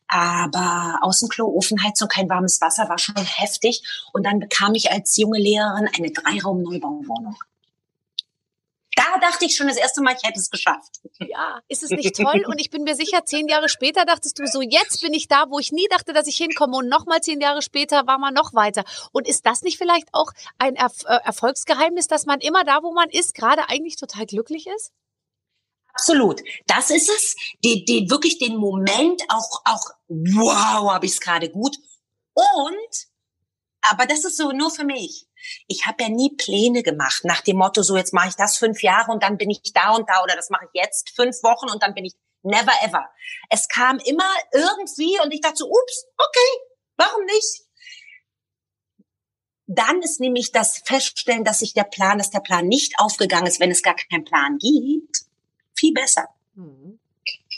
Aber Außenklo, Ofenheizung, kein warmes Wasser war schon heftig. Und dann bekam ich als junge Lehrerin eine Dreiraum-Neubauwohnung da dachte ich schon das erste Mal, ich hätte es geschafft. Ja, ist es nicht toll? Und ich bin mir sicher, zehn Jahre später dachtest du so, jetzt bin ich da, wo ich nie dachte, dass ich hinkomme. Und nochmal zehn Jahre später war man noch weiter. Und ist das nicht vielleicht auch ein äh, Erfolgsgeheimnis, dass man immer da, wo man ist, gerade eigentlich total glücklich ist? Absolut. Das ist es. Die, die, wirklich den Moment auch, auch, wow, habe ich es gerade gut. Und, aber das ist so nur für mich ich habe ja nie Pläne gemacht nach dem Motto, so jetzt mache ich das fünf Jahre und dann bin ich da und da oder das mache ich jetzt fünf Wochen und dann bin ich. Never ever. Es kam immer irgendwie und ich dachte so, ups, okay, warum nicht? Dann ist nämlich das Feststellen, dass sich der Plan, dass der Plan nicht aufgegangen ist, wenn es gar keinen Plan gibt, viel besser. Mhm.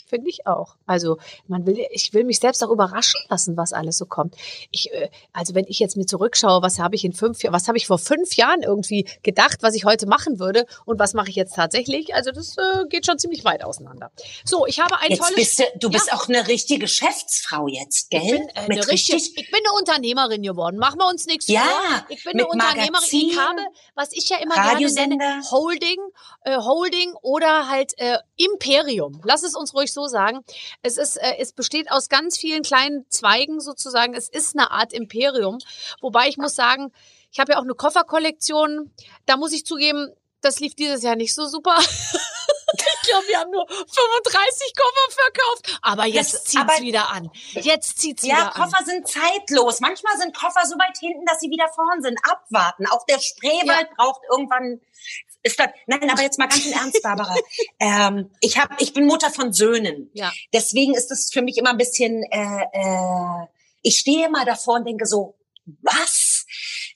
Finde ich auch. Also man will, ich will mich selbst auch überraschen lassen, was alles so kommt. Ich, äh, also wenn ich jetzt mir zurückschaue, was habe ich in fünf Jahren, was habe ich vor fünf Jahren irgendwie gedacht, was ich heute machen würde und was mache ich jetzt tatsächlich? Also das äh, geht schon ziemlich weit auseinander. So, ich habe ein Jetzt tolles. bist du, du bist Ja. auch eine richtige Geschäftsfrau jetzt, gell? Ich bin, äh, eine richtige, ich bin eine Unternehmerin geworden. Machen wir uns nichts Ja, vor. Ich bin eine Unternehmerin. Ich Magazin, habe, was ich ja immer gerne nenne, Holding, äh, Holding oder halt äh, Imperium. Lass es uns ruhig so sagen. Es ist, äh, es besteht aus ganz vielen kleinen Zweigen sozusagen. Es ist eine Art Imperium. Wobei ich muss sagen, ich habe ja auch eine Kofferkollektion. Da muss ich zugeben, das lief dieses Jahr nicht so super. ich glaube, wir haben nur 35 Koffer verkauft. Aber jetzt Das- zieht's aber- wieder an. Jetzt zieht's Ja, wieder an. Koffer sind zeitlos. Manchmal sind Koffer so weit hinten, dass sie wieder vorn sind. Abwarten. Auch der Spreewald braucht irgendwann. Ist das, nein, aber jetzt mal ganz im Ernst, Barbara. ähm, ich hab, ich bin Mutter von Söhnen. Ja. Deswegen ist es für mich immer ein bisschen. Äh, äh, ich stehe immer davor und denke so, was?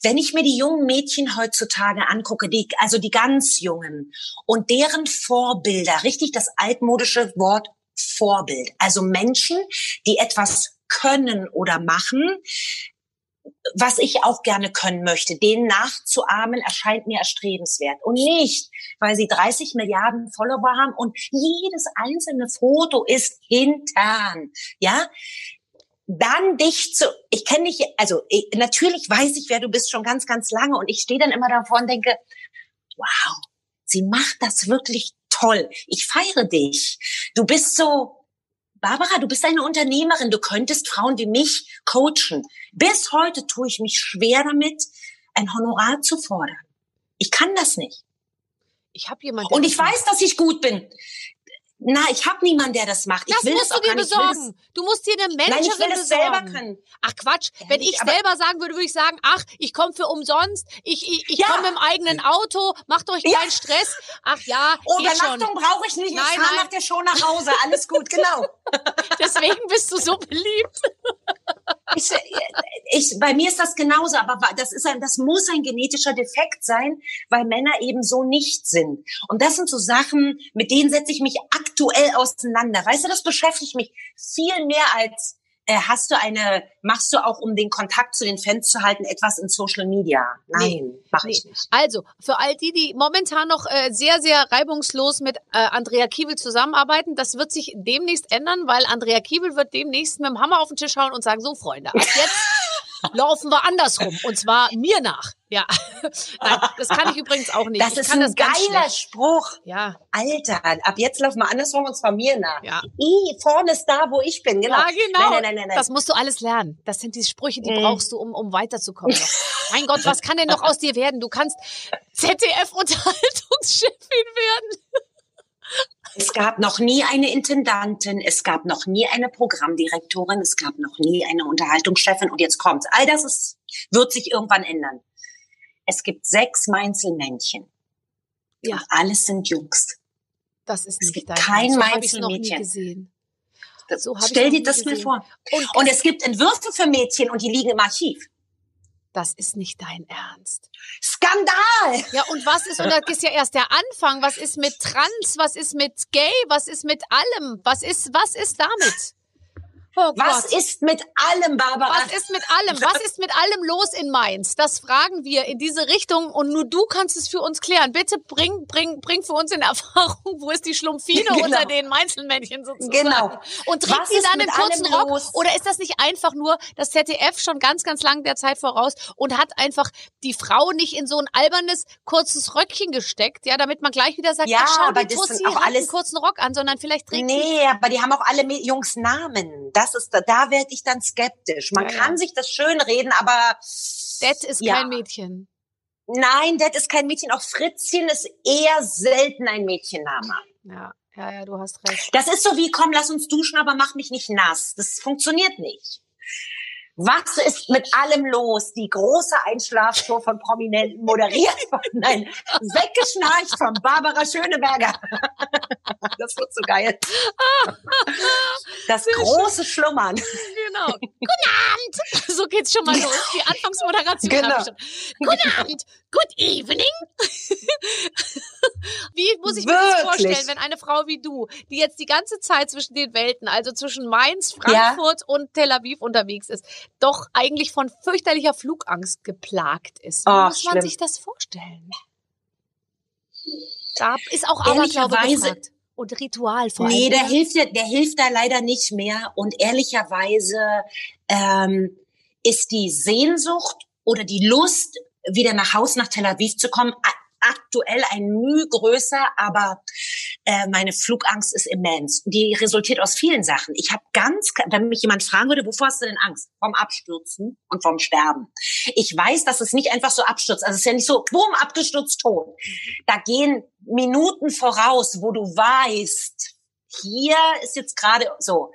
Wenn ich mir die jungen Mädchen heutzutage angucke, die, also die ganz jungen und deren Vorbilder, richtig das altmodische Wort Vorbild, also Menschen, die etwas können oder machen, was ich auch gerne können möchte, denen nachzuahmen, erscheint mir erstrebenswert. Und nicht, weil sie 30 Milliarden Follower haben und jedes einzelne Foto ist hintern. Ja, dann dich zu, ich kenne dich, also ich, natürlich weiß ich, wer du bist schon ganz, ganz lange und ich stehe dann immer davor und denke, wow, sie macht das wirklich toll. Ich feiere dich. Du bist so, Barbara, du bist eine Unternehmerin. Du könntest Frauen wie mich coachen. Bis heute tue ich mich schwer damit, ein Honorar zu fordern. Ich kann das nicht. Ich habe jemanden. Und ich weiß, dass ich gut bin. Na, ich habe niemanden, der das macht. Ich Das will musst das du dir. Ich das- besorgen. Du musst dir eine Nein, Managerin ich will es besorgen. selber können. Ach Quatsch, wenn Ehrlich, ich selber sagen würde, würde ich sagen, ach, ich komme für umsonst, ich, ich, ich Ja. komme im eigenen Auto, macht euch Ja. keinen Stress. Ach ja, Oh. Übernachtung brauche ich nicht. Nein, ich fahre nein. nach der Show nach Hause. Alles gut, genau. Deswegen bist du so beliebt. Ich, ich, bei mir ist das genauso, aber das ist ein, das muss ein genetischer Defekt sein, weil Männer eben so nicht sind. Und das sind so Sachen, mit denen setze ich mich aktuell auseinander. Weißt du, das beschäftigt mich viel mehr als äh, hast du eine, machst du auch, um den Kontakt zu den Fans zu halten, etwas in Social Media? Nein, mache ich Nee. nicht. Also, für all die, die momentan noch äh, sehr, sehr reibungslos mit äh, Andrea Kiewel zusammenarbeiten, das wird sich demnächst ändern, weil Andrea Kiewel wird demnächst mit dem Hammer auf den Tisch hauen und sagen, so Freunde, ab jetzt laufen wir andersrum. Und zwar mir nach. Ja. Nein, das kann ich übrigens auch nicht. Das ich ist ein das geiler. Spruch. Ja, Alter, ab jetzt laufen wir andersrum und zwar mir nach. ja. I, vorne ist da, wo ich bin, genau. Ja, genau. Nein, nein, nein, nein. Das musst du alles lernen. Das sind die Sprüche, die Mm. brauchst du, um, um weiterzukommen. mein Gott, was kann denn noch aus dir werden? Du kannst ZDF-Unterhaltungschefin werden. Es gab noch nie eine Intendantin, es gab noch nie eine Programmdirektorin, es gab noch nie eine Unterhaltungschefin und jetzt kommt's. All das ist, wird sich irgendwann ändern. Es gibt sechs Meinzelmännchen. Ja. Und alles sind Jungs. Das ist Es nicht gibt kein. So. Das, So stell dir das mal gesehen. vor. Und, Und es gibt Entwürfe für Mädchen und die liegen im Archiv. Das ist nicht dein Ernst. Skandal! Ja, und was ist, und das ist ja erst der Anfang, was ist mit Trans, was ist mit Gay, was ist mit allem, was ist, was ist damit? Oh Was ist mit allem, Barbara? Was ist mit allem? Was ist mit allem los in Mainz? Das fragen wir in diese Richtung und nur du kannst es für uns klären. Bitte bring, bring, bring für uns in Erfahrung, wo ist die Schlumpfine Genau. unter den Mainzelmännchen sozusagen? Genau. Und trägt ist dann einen kurzen Rock? los? Oder ist das nicht einfach nur das ZDF schon ganz, ganz lang der Zeit voraus und hat einfach die Frau nicht in so ein albernes, kurzes Röckchen gesteckt, ja, damit man gleich wieder sagt, Ja, ach, schau, aber die Tussi hat einen alles- kurzen Rock an, sondern vielleicht trägt sie Nee, aber die haben auch alle Jungs Namen. Das ist, da, da werde ich dann skeptisch. Man Ja, ja. kann sich das schön reden, aber Det ist Ja. kein Mädchen. nein, das ist kein Mädchen. Auch Fritzchen ist eher selten ein Mädchenname. Ja, ja, ja, du hast recht. Das ist so wie, komm, lass uns duschen, aber mach mich nicht nass. Das funktioniert nicht. Was ist mit allem los? Die große Einschlaftour von Prominenten moderiert von, nein, weggeschnarcht von Barbara Schöneberger. Das wird so geil. Das große Schlummern. Genau. Guten Abend. So geht's schon mal los. Die Anfangsmoderation. Genau. Guten Abend. Good evening. Wie muss ich mir das vorstellen, wenn eine Frau wie du, die jetzt die ganze Zeit zwischen den Welten, also zwischen Mainz, Frankfurt und Tel Aviv unterwegs ist, doch eigentlich von fürchterlicher Flugangst geplagt ist? Wie Oh, muss man schlimm. sich das vorstellen? Da ist auch Aberglaube gefragt. Und Ritual vor allem. Nee, der oder? hilft, der hilft da leider nicht mehr. Und ehrlicherweise ähm, ist die Sehnsucht oder die Lust, wieder nach Haus nach Tel Aviv zu kommen, aktuell ein Mühe größer, aber äh, meine Flugangst ist immens. Die resultiert aus vielen Sachen. Ich habe ganz, wenn mich jemand fragen würde, wovor hast du denn Angst? Vom Abstürzen und vom Sterben. Ich weiß, dass es nicht einfach so abstürzt. Also es ist ja nicht so, boom, abgestürzt, tot. Da gehen Minuten voraus, wo du weißt, hier ist jetzt gerade so.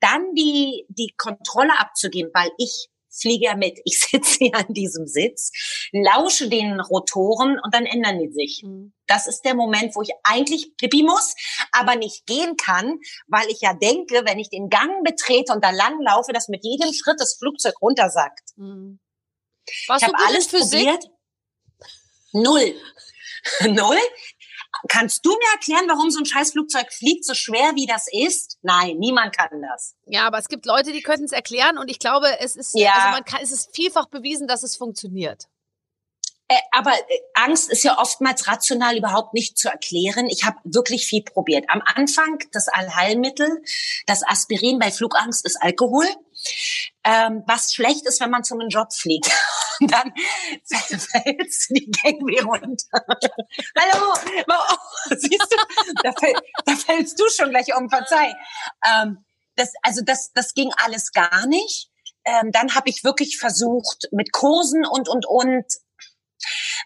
Dann die, die Kontrolle abzugeben, weil ich fliege ja mit. Ich sitze ja an diesem Sitz, lausche den Rotoren und dann ändern die sich. Mhm. Das ist der Moment, wo ich eigentlich pipi muss, aber nicht gehen kann, weil ich ja denke, wenn ich den Gang betrete und da lang laufe, dass mit jedem Schritt das Flugzeug runtersackt. Mhm. Ich Warst du habe alles Physik? probiert. Null. Null? Kannst du mir erklären, warum so ein Scheißflugzeug fliegt, so schwer wie das ist? Nein, niemand kann das. Ja, aber es gibt Leute, die könnten es erklären und ich glaube, es ist, Ja. also man kann, es ist vielfach bewiesen, dass es funktioniert. Äh, aber äh, Angst ist ja oftmals rational überhaupt nicht zu erklären. Ich habe wirklich viel probiert. Am Anfang das Allheilmittel, das Aspirin bei Flugangst ist Alkohol. Ähm, was schlecht ist, wenn man zu einem Job fliegt. Und dann fällt die Gangway runter. Hallo, oh, siehst du, da, fäll, da fällst du schon gleich um, verzeih. Ähm, das, also das, das ging alles gar nicht. Ähm, dann habe ich wirklich versucht mit Kursen und und und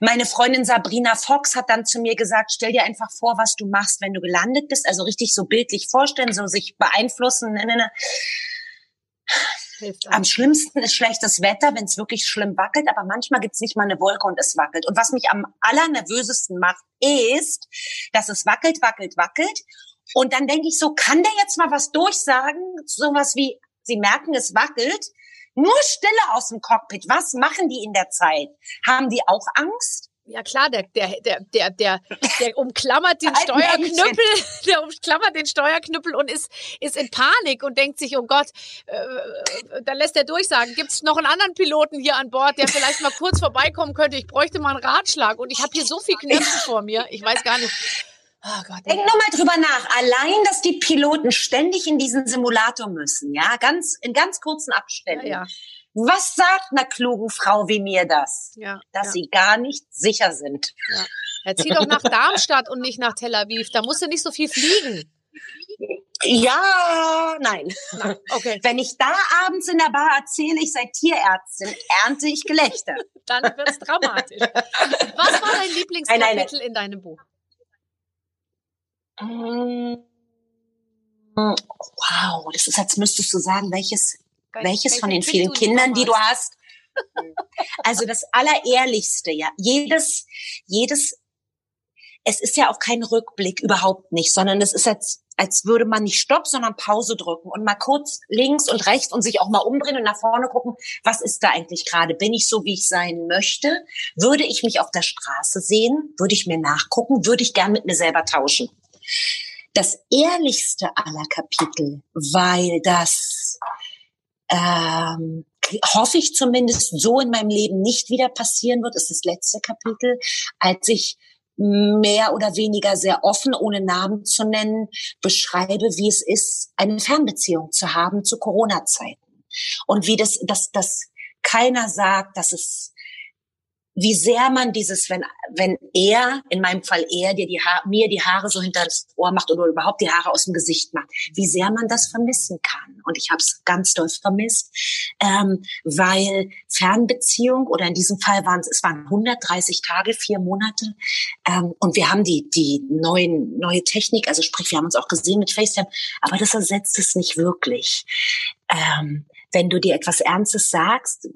meine Freundin Sabrina Fox hat dann zu mir gesagt, stell dir einfach vor, was du machst, wenn du gelandet bist. Also richtig so bildlich vorstellen, so sich beeinflussen. Ne, ne, ne. Am schlimmsten ist schlechtes Wetter, wenn es wirklich schlimm wackelt, aber manchmal gibt's nicht mal eine Wolke und es wackelt. Und was mich am allernervösesten macht, ist, dass es wackelt, wackelt, wackelt. Und dann denke ich so, kann der jetzt mal was durchsagen? Sowas wie, Sie merken, es wackelt. Nur Stille aus dem Cockpit. Was machen die in der Zeit? Haben die auch Angst? Ja klar, der, der, der, der, der, der umklammert den Steuerknüppel, der umklammert den Steuerknüppel und ist, ist in Panik und denkt sich, oh Gott, äh, dann lässt er durchsagen, gibt es noch einen anderen Piloten hier an Bord, der vielleicht mal kurz vorbeikommen könnte? Ich bräuchte mal einen Ratschlag und ich habe hier so viel Knöpfe vor mir, ich weiß gar nicht. Oh Gott. Denk nur mal drüber nach. Allein, dass die Piloten ständig in diesen Simulator müssen, ja, ganz, in ganz kurzen Abständen. Ja, ja, Was sagt einer klugen Frau wie mir das? ja. Dass ja. sie gar nicht sicher sind. Ja, zieh doch nach Darmstadt und nicht nach Tel Aviv, da musst du nicht so viel fliegen. Ja, nein. Okay, Wenn ich da abends in der Bar erzähle, ich sei Tierärztin, ernte ich Gelächter. dann wird's dramatisch. Was war dein Lieblingskapitel in deinem Buch? Mm. Wow, das ist, als müsstest du sagen, welches, welches von den vielen Kindern, die du hast. Also das Allerehrlichste, ja. Jedes, jedes, es ist ja auch kein Rückblick, überhaupt nicht, sondern es ist als, als würde man nicht Stopp, sondern Pause drücken und mal kurz links und rechts und sich auch mal umdrehen und nach vorne gucken, was ist da eigentlich gerade? Bin ich so, wie ich sein möchte? Würde ich mich auf der Straße sehen? Würde ich mir nachgucken? Würde ich gern mit mir selber tauschen? Das ehrlichste aller Kapitel, weil das ähm, hoffe ich zumindest so in meinem Leben nicht wieder passieren wird, ist das letzte Kapitel, als ich mehr oder weniger sehr offen, ohne Namen zu nennen, beschreibe, wie es ist, eine Fernbeziehung zu haben zu Corona-Zeiten. Und wie das, dass, dass keiner sagt, dass es, wie sehr man dieses, wenn, wenn er, in meinem Fall er, dir die Haare, mir die Haare so hinter das Ohr macht oder überhaupt die Haare aus dem Gesicht macht, wie sehr man das vermissen kann. Und ich habe es ganz doll vermisst, ähm, weil Fernbeziehung oder in diesem Fall waren es, waren 130 Tage, vier Monate, ähm, und wir haben die die neuen neue Technik, also sprich, wir haben uns auch gesehen mit FaceTime, aber das ersetzt es nicht wirklich. Ähm, wenn du dir etwas Ernstes sagst,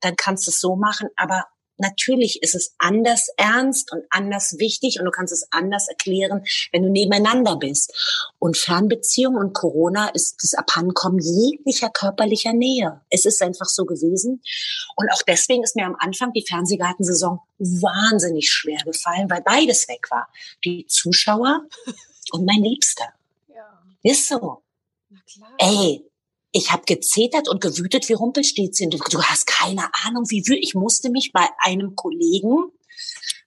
dann kannst du es so machen, aber natürlich ist es anders ernst und anders wichtig und du kannst es anders erklären, wenn du nebeneinander bist. Und Fernbeziehung und Corona ist das Abhandenkommen jeglicher körperlicher Nähe. Es ist einfach so gewesen. Und auch deswegen ist mir am Anfang die Fernsehgartensaison wahnsinnig schwer gefallen, weil beides weg war. Die Zuschauer und mein Liebster. Ja. Ist so. Ey, ich habe gezetert und gewütet wie Rumpelstilzchen. Du, du hast keine Ahnung, wie wütend. Ich musste mich bei einem Kollegen,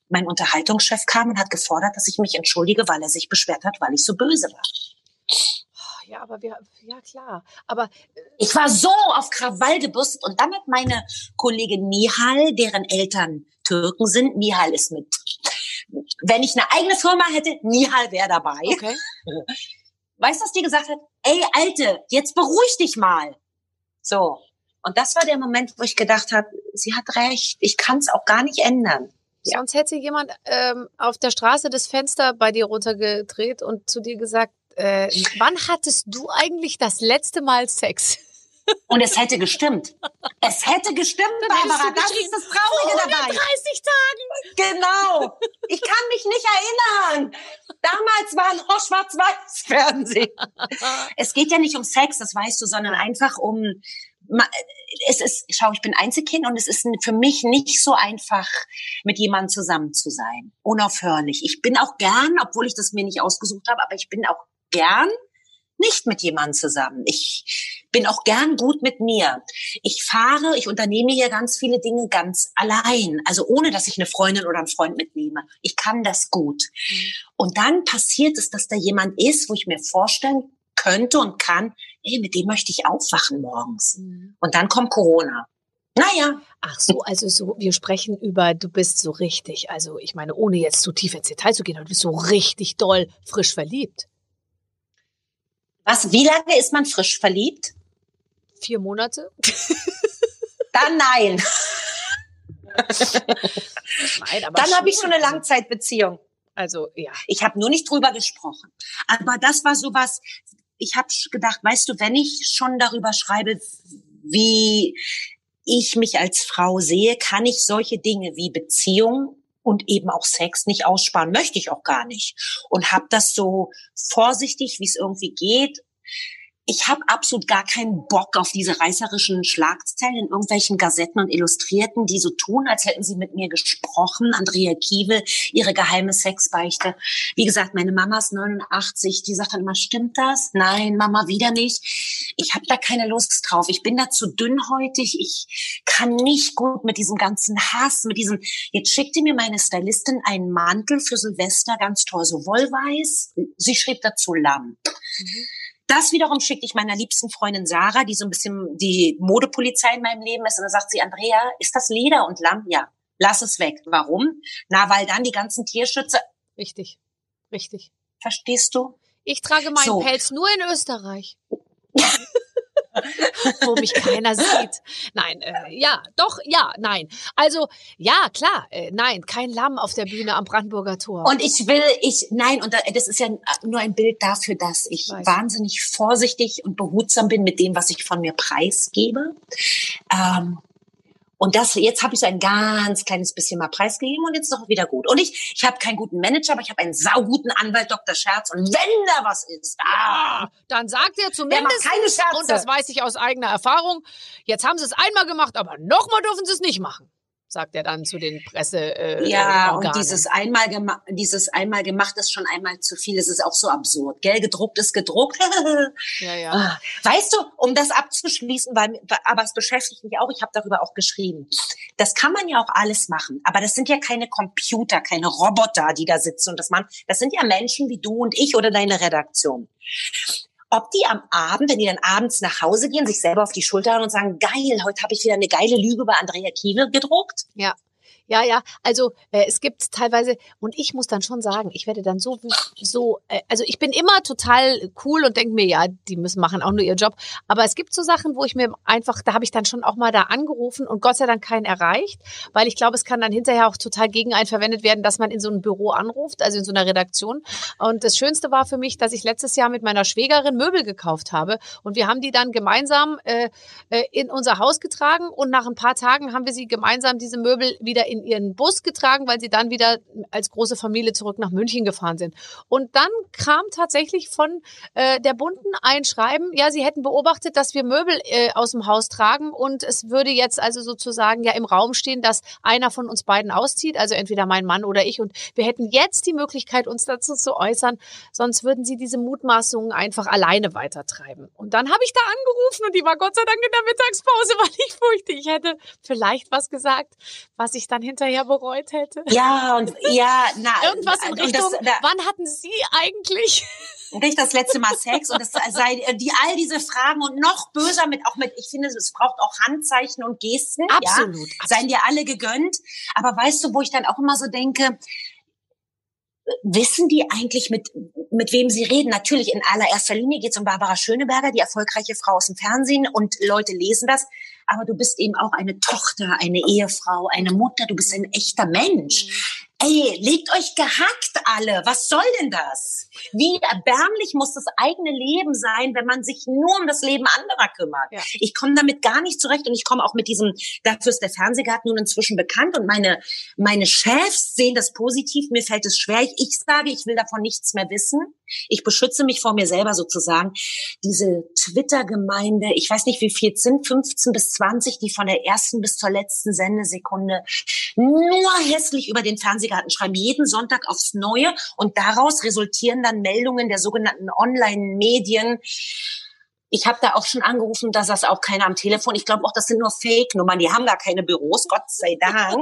mein Unterhaltungschef kam und hat gefordert, dass ich mich entschuldige, weil er sich beschwert hat, weil ich so böse war. Ja, aber wir, ja klar. Aber äh, ich war so auf Krawall gebürstet und dann hat meine Kollegin Nihal, deren Eltern Türken sind, Nihal ist mit, wenn ich eine eigene Firma hätte, Nihal wäre dabei. Okay. Weißt du, was die gesagt hat? Ey, Alte, jetzt beruhig dich mal. So. Und das war der Moment, wo ich gedacht habe, sie hat recht, ich kann es auch gar nicht ändern. Ja. Sonst hätte jemand ähm, auf der Straße das Fenster bei dir runtergedreht und zu dir gesagt, äh, wann hattest du eigentlich das letzte Mal Sex? Und es hätte gestimmt. Es hätte gestimmt, Dann Barbara. Das ist das Traurige dabei. 30 Tagen. Genau. Ich kann mich nicht erinnern. Damals war noch Schwarz-Weiß-Fernsehen. es geht ja nicht um Sex, das weißt du, sondern einfach um es ist, schau, ich bin Einzelkind und es ist für mich nicht so einfach, mit jemandem zusammen zu sein. Unaufhörlich. Ich bin auch gern, obwohl ich das mir nicht ausgesucht habe, aber ich bin auch gern nicht mit jemandem zusammen. Ich bin auch gern gut mit mir. Ich fahre, ich unternehme hier ganz viele Dinge ganz allein, also ohne dass ich eine Freundin oder einen Freund mitnehme. Ich kann das gut. Mhm. Und dann passiert es, dass da jemand ist, wo ich mir vorstellen könnte und kann, ey, mit dem möchte ich aufwachen morgens. Mhm. Und dann kommt Corona. Naja. Ach so, also so, wir sprechen über, du bist so richtig, also ich meine, ohne jetzt zu tief ins Detail zu gehen, aber du bist so richtig doll frisch verliebt. Was, wie lange ist man frisch verliebt? Vier Monate. Dann nein. nein aber Dann habe ich schon eine Langzeitbeziehung. Also ja. Ich habe nur nicht drüber gesprochen. Aber das war sowas. Ich habe gedacht, weißt du, wenn ich schon darüber schreibe, wie ich mich als Frau sehe, kann ich solche Dinge wie Beziehung und eben auch Sex nicht aussparen, möchte ich auch gar nicht. Und habe das so vorsichtig, wie es irgendwie geht, ich habe absolut gar keinen Bock auf diese reißerischen Schlagzeilen in irgendwelchen Gazetten und Illustrierten, die so tun, als hätten sie mit mir gesprochen. Andrea Kiewel, ihre geheime Sexbeichte. Wie gesagt, meine Mama ist 89, die sagt dann immer, stimmt das? Nein, Mama, wieder nicht. Ich habe da keine Lust drauf. Ich bin da zu dünnhäutig. Ich kann nicht gut mit diesem ganzen Hass, mit diesem, jetzt schickte mir meine Stylistin einen Mantel für Silvester, ganz toll, so wollweiß. Sie schrieb dazu Lamm. Mhm. Das wiederum schicke ich meiner liebsten Freundin Sarah, die so ein bisschen die Modepolizei in meinem Leben ist. Und dann sagt sie, Andrea, ist das Leder und Lamm? Ja, lass es weg. Warum? Na, weil dann die ganzen Tierschützer. Richtig, richtig. Verstehst du? Ich trage meinen so. Pelz nur in Österreich. wo mich keiner sieht. Nein, äh, ja, doch, ja, nein. Also, ja, klar, äh, nein, kein Lamm auf der Bühne am Brandenburger Tor. Und ich will, ich, nein, und das ist ja nur ein Bild dafür, dass ich, ich wahnsinnig vorsichtig und behutsam bin mit dem, was ich von mir preisgebe. Ähm, und das, jetzt habe ich so ein ganz kleines bisschen mal preisgegeben und jetzt ist auch wieder gut. Und ich, ich habe keinen guten Manager, aber ich habe einen sauguten Anwalt, Dr. Scherz. Und wenn da was ist, ah, dann sagt er zumindest, keine Scherze. und das weiß ich aus eigener Erfahrung, jetzt haben sie es einmal gemacht, aber nochmal dürfen sie es nicht machen sagt er dann zu den Presse. Äh, ja, Organen. und dieses einmal gemacht, dieses einmal gemacht ist schon einmal zu viel. Es ist auch so absurd. Gell, gedruckt ist gedruckt. ja, ja. Ah, weißt du, um das abzuschließen, weil, aber es beschäftigt mich auch. Ich habe darüber auch geschrieben. Das kann man ja auch alles machen, aber das sind ja keine Computer, keine Roboter, die da sitzen und das machen. Das sind ja Menschen wie du und ich oder deine Redaktion ob die am Abend, wenn die dann abends nach Hause gehen, sich selber auf die Schulter hauen und sagen, geil, heute habe ich wieder eine geile Lüge über Andrea Kiewel gedruckt. Ja. Ja, ja, also äh, es gibt teilweise, und ich muss dann schon sagen, ich werde dann so, so, äh, also ich bin immer total cool und denke mir, ja, die müssen machen auch nur ihr Job. Aber es gibt so Sachen, wo ich mir einfach, da habe ich dann schon auch mal da angerufen und Gott sei Dank keinen erreicht, weil ich glaube, es kann dann hinterher auch total gegen einen verwendet werden, dass man in so einem Büro anruft, also in so einer Redaktion. Und das Schönste war für mich, dass ich letztes Jahr mit meiner Schwägerin Möbel gekauft habe und wir haben die dann gemeinsam äh, äh in unser Haus getragen und nach ein paar Tagen haben wir sie gemeinsam diese Möbel wieder in in ihren Bus getragen, weil sie dann wieder als große Familie zurück nach München gefahren sind. Und dann kam tatsächlich von äh, der Bunden ein Schreiben, ja, sie hätten beobachtet, dass wir Möbel äh, aus dem Haus tragen und es würde jetzt also sozusagen ja im Raum stehen, dass einer von uns beiden auszieht, also entweder mein Mann oder ich und wir hätten jetzt die Möglichkeit, uns dazu zu äußern, sonst würden sie diese Mutmaßungen einfach alleine weitertreiben. Und dann habe ich da angerufen und die war Gott sei Dank in der Mittagspause, weil ich furchte, ich hätte vielleicht was gesagt, was ich dann hinterher bereut hätte? Ja, und ja, na. Irgendwas in Richtung, das, da, wann hatten Sie eigentlich? Nicht das letzte Mal Sex und es sei die all diese Fragen und noch böser mit auch mit ich finde es braucht auch Handzeichen und Gesten absolut, ja, absolut. seien dir alle gegönnt aber weißt du wo ich dann auch immer so denke wissen die eigentlich, mit, mit wem sie reden? Natürlich in allererster Linie geht es um Barbara Schöneberger, die erfolgreiche Frau aus dem Fernsehen und Leute lesen das. Aber du bist eben auch eine Tochter, eine Ehefrau, eine Mutter, du bist ein echter Mensch. Ey, legt euch gehackt alle. Was soll denn das? Wie erbärmlich muss das eigene Leben sein, wenn man sich nur um das Leben anderer kümmert? Ja. Ich komme damit gar nicht zurecht und ich komme auch mit diesem, dafür ist der Fernsehgarten nun inzwischen bekannt und meine, meine Chefs sehen das positiv. Mir fällt es schwer. Ich, ich sage, ich will davon nichts mehr wissen. Ich beschütze mich vor mir selber sozusagen. Diese Twitter-Gemeinde, ich weiß nicht, wie viel es sind, 15 bis 20, die von der ersten bis zur letzten Sendesekunde nur hässlich über den Fernsehgarten schreiben, jeden Sonntag aufs Neue und daraus resultieren dann Meldungen der sogenannten Online-Medien. Ich habe da auch schon angerufen, dass das auch keiner am Telefon. Ich glaube auch, das sind nur Fake-Nummern. Die haben gar keine Büros, Gott sei Dank.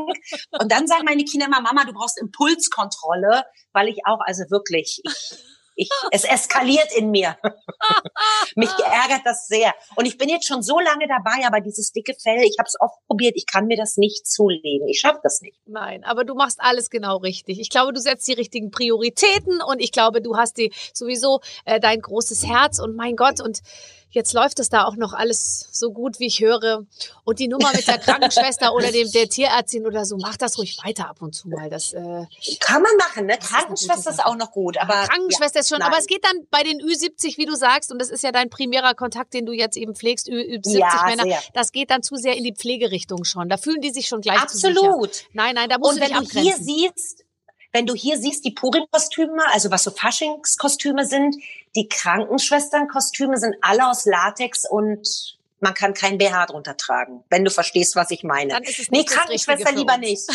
Und dann sagen meine Kinder immer, Mama, du brauchst Impulskontrolle, weil ich auch, also wirklich, ich ich, es eskaliert in mir. Mich ärgert das sehr. Und ich bin jetzt schon so lange dabei, aber dieses dicke Fell, ich habe es oft probiert, ich kann mir das nicht zulegen. Ich schaffe das nicht. Nein, aber du machst alles genau richtig. Ich glaube, du setzt die richtigen Prioritäten und ich glaube, du hast die sowieso äh, dein großes Herz und mein Gott und Jetzt läuft es da auch noch alles so gut, wie ich höre. Und die Nummer mit der Krankenschwester oder dem der Tierärztin oder so, mach das ruhig weiter ab und zu mal. Das äh, kann man machen, ne? Krankenschwester ist, ist, auch noch gut, aber Krankenschwester ja, ist schon. Nein. Aber es geht dann bei den Ü70, wie du sagst, und das ist ja dein primärer Kontakt, den du jetzt eben pflegst, Ü, 70 ja, Männer. Sehr. Das geht dann zu sehr in die Pflegerichtung schon. Da fühlen die sich schon gleich Absolut. Zu sicher. Nein, nein, da musst und du dich wenn du hier siehst, wenn du hier siehst, die Purim-Kostüme, also was so Faschingskostüme sind, die Krankenschwesternkostüme sind alle aus Latex und man kann kein BH drunter tragen, wenn du verstehst, was ich meine. Dann ist es nee, Krankenschwester lieber nicht.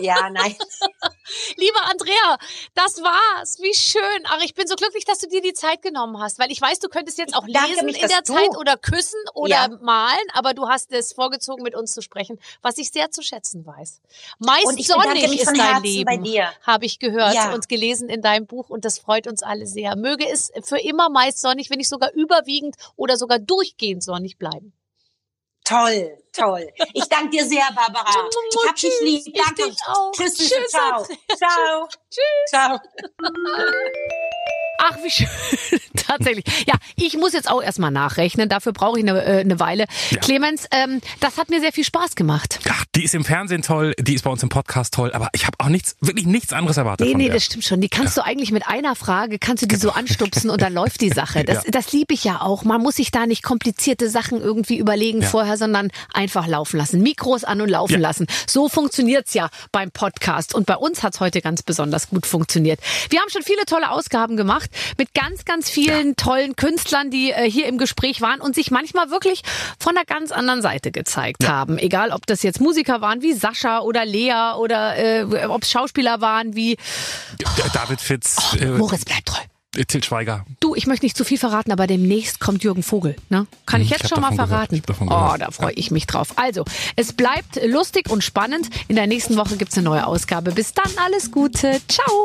Ja, nein. Liebe Andrea, das war's. Wie schön. Ach, ich bin so glücklich, dass du dir die Zeit genommen hast, weil ich weiß, du könntest jetzt auch lesen mich, in der Zeit oder küssen oder ja. malen, aber du hast es vorgezogen, mit uns zu sprechen, was ich sehr zu schätzen weiß. Meist und ich sonnig ist dein Herzen Leben, habe ich gehört ja. und gelesen in deinem Buch und das freut uns alle sehr. Möge es für immer meist sonnig, wenn nicht sogar überwiegend oder sogar durchgehend sonnig bleiben. Toll, toll. Ich danke dir sehr, Barbara. Ich hab dich lieb. Danke. Ich. Tschüss. Tschüss. Ciao. Ciao. Tschüss. Ciao. Ach, wie schön. Tatsächlich. Ja, ich muss jetzt auch erstmal nachrechnen. Dafür brauche ich eine, äh, eine Weile. Ja. Clemens, ähm, das hat mir sehr viel Spaß gemacht. Ach, die ist im Fernsehen toll, die ist bei uns im Podcast toll, aber ich habe auch nichts, wirklich nichts anderes erwartet. Nee, nee, der. das stimmt schon. Die kannst ja. du eigentlich mit einer Frage, kannst du die genau. so anstupsen und dann läuft die Sache. Das, ja. das liebe ich ja auch. Man muss sich da nicht komplizierte Sachen irgendwie überlegen vorher, sondern einfach laufen lassen. Mikros an und laufen lassen. So funktioniert's ja beim Podcast. Und bei uns hat's heute ganz besonders gut funktioniert. Wir haben schon viele tolle Ausgaben gemacht mit ganz, ganz vielen ja. tollen Künstlern, die äh, hier im Gespräch waren und sich manchmal wirklich von einer ganz anderen Seite gezeigt ja. haben. Egal, ob das jetzt Musiker waren wie Sascha oder Lea oder äh, ob es Schauspieler waren wie David Fitz. Oh, äh, Moritz bleibt treu. Äh, Til Schweiger. Du, ich möchte nicht zu viel verraten, aber demnächst kommt Jürgen Vogel. Ne? Kann hm, ich jetzt ich schon mal verraten? Oh, da freue ich mich drauf. Also, es bleibt lustig und spannend. In der nächsten Woche gibt's eine neue Ausgabe. Bis dann, alles Gute. Ciao.